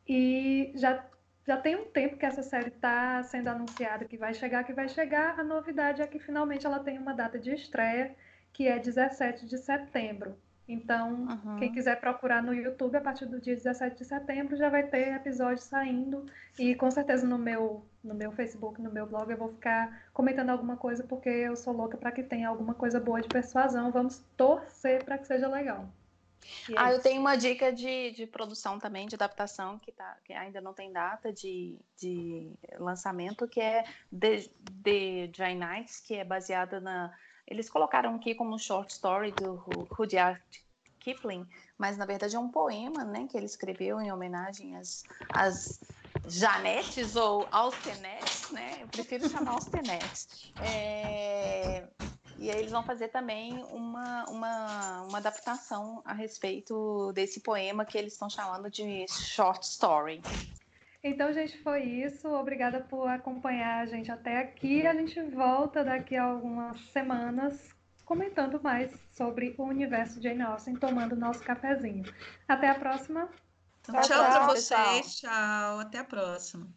e já já tem um tempo que essa série está sendo anunciada que vai chegar, que vai chegar. A novidade é que finalmente ela tem uma data de estreia, que é 17 de setembro. Então, uhum. quem quiser procurar no YouTube, a partir do dia 17 de setembro já vai ter episódio saindo. E com certeza no meu, no meu Facebook, no meu blog, eu vou ficar comentando alguma coisa, porque eu sou louca para que tenha alguma coisa boa de persuasão. Vamos torcer para que seja legal. É ah, eu tenho uma dica de, de produção também, de adaptação, que, tá, que ainda não tem data de, de lançamento, que é The, The Dry Nights, que é baseada na. Eles colocaram aqui como short story do Rudyard Kipling, mas na verdade é um poema né, que ele escreveu em homenagem às, às Janetes ou Austenetes, né? Eu prefiro chamar Austenetes. É, e aí eles vão fazer também uma, uma, uma adaptação a respeito desse poema que eles estão chamando de short story. Então, gente, foi isso. Obrigada por acompanhar a gente até aqui. A gente volta daqui a algumas semanas comentando mais sobre o universo de Jane Austen, tomando nosso cafezinho. Até a próxima. Tchau, tchau, tchau para vocês. Tchau. Até a próxima.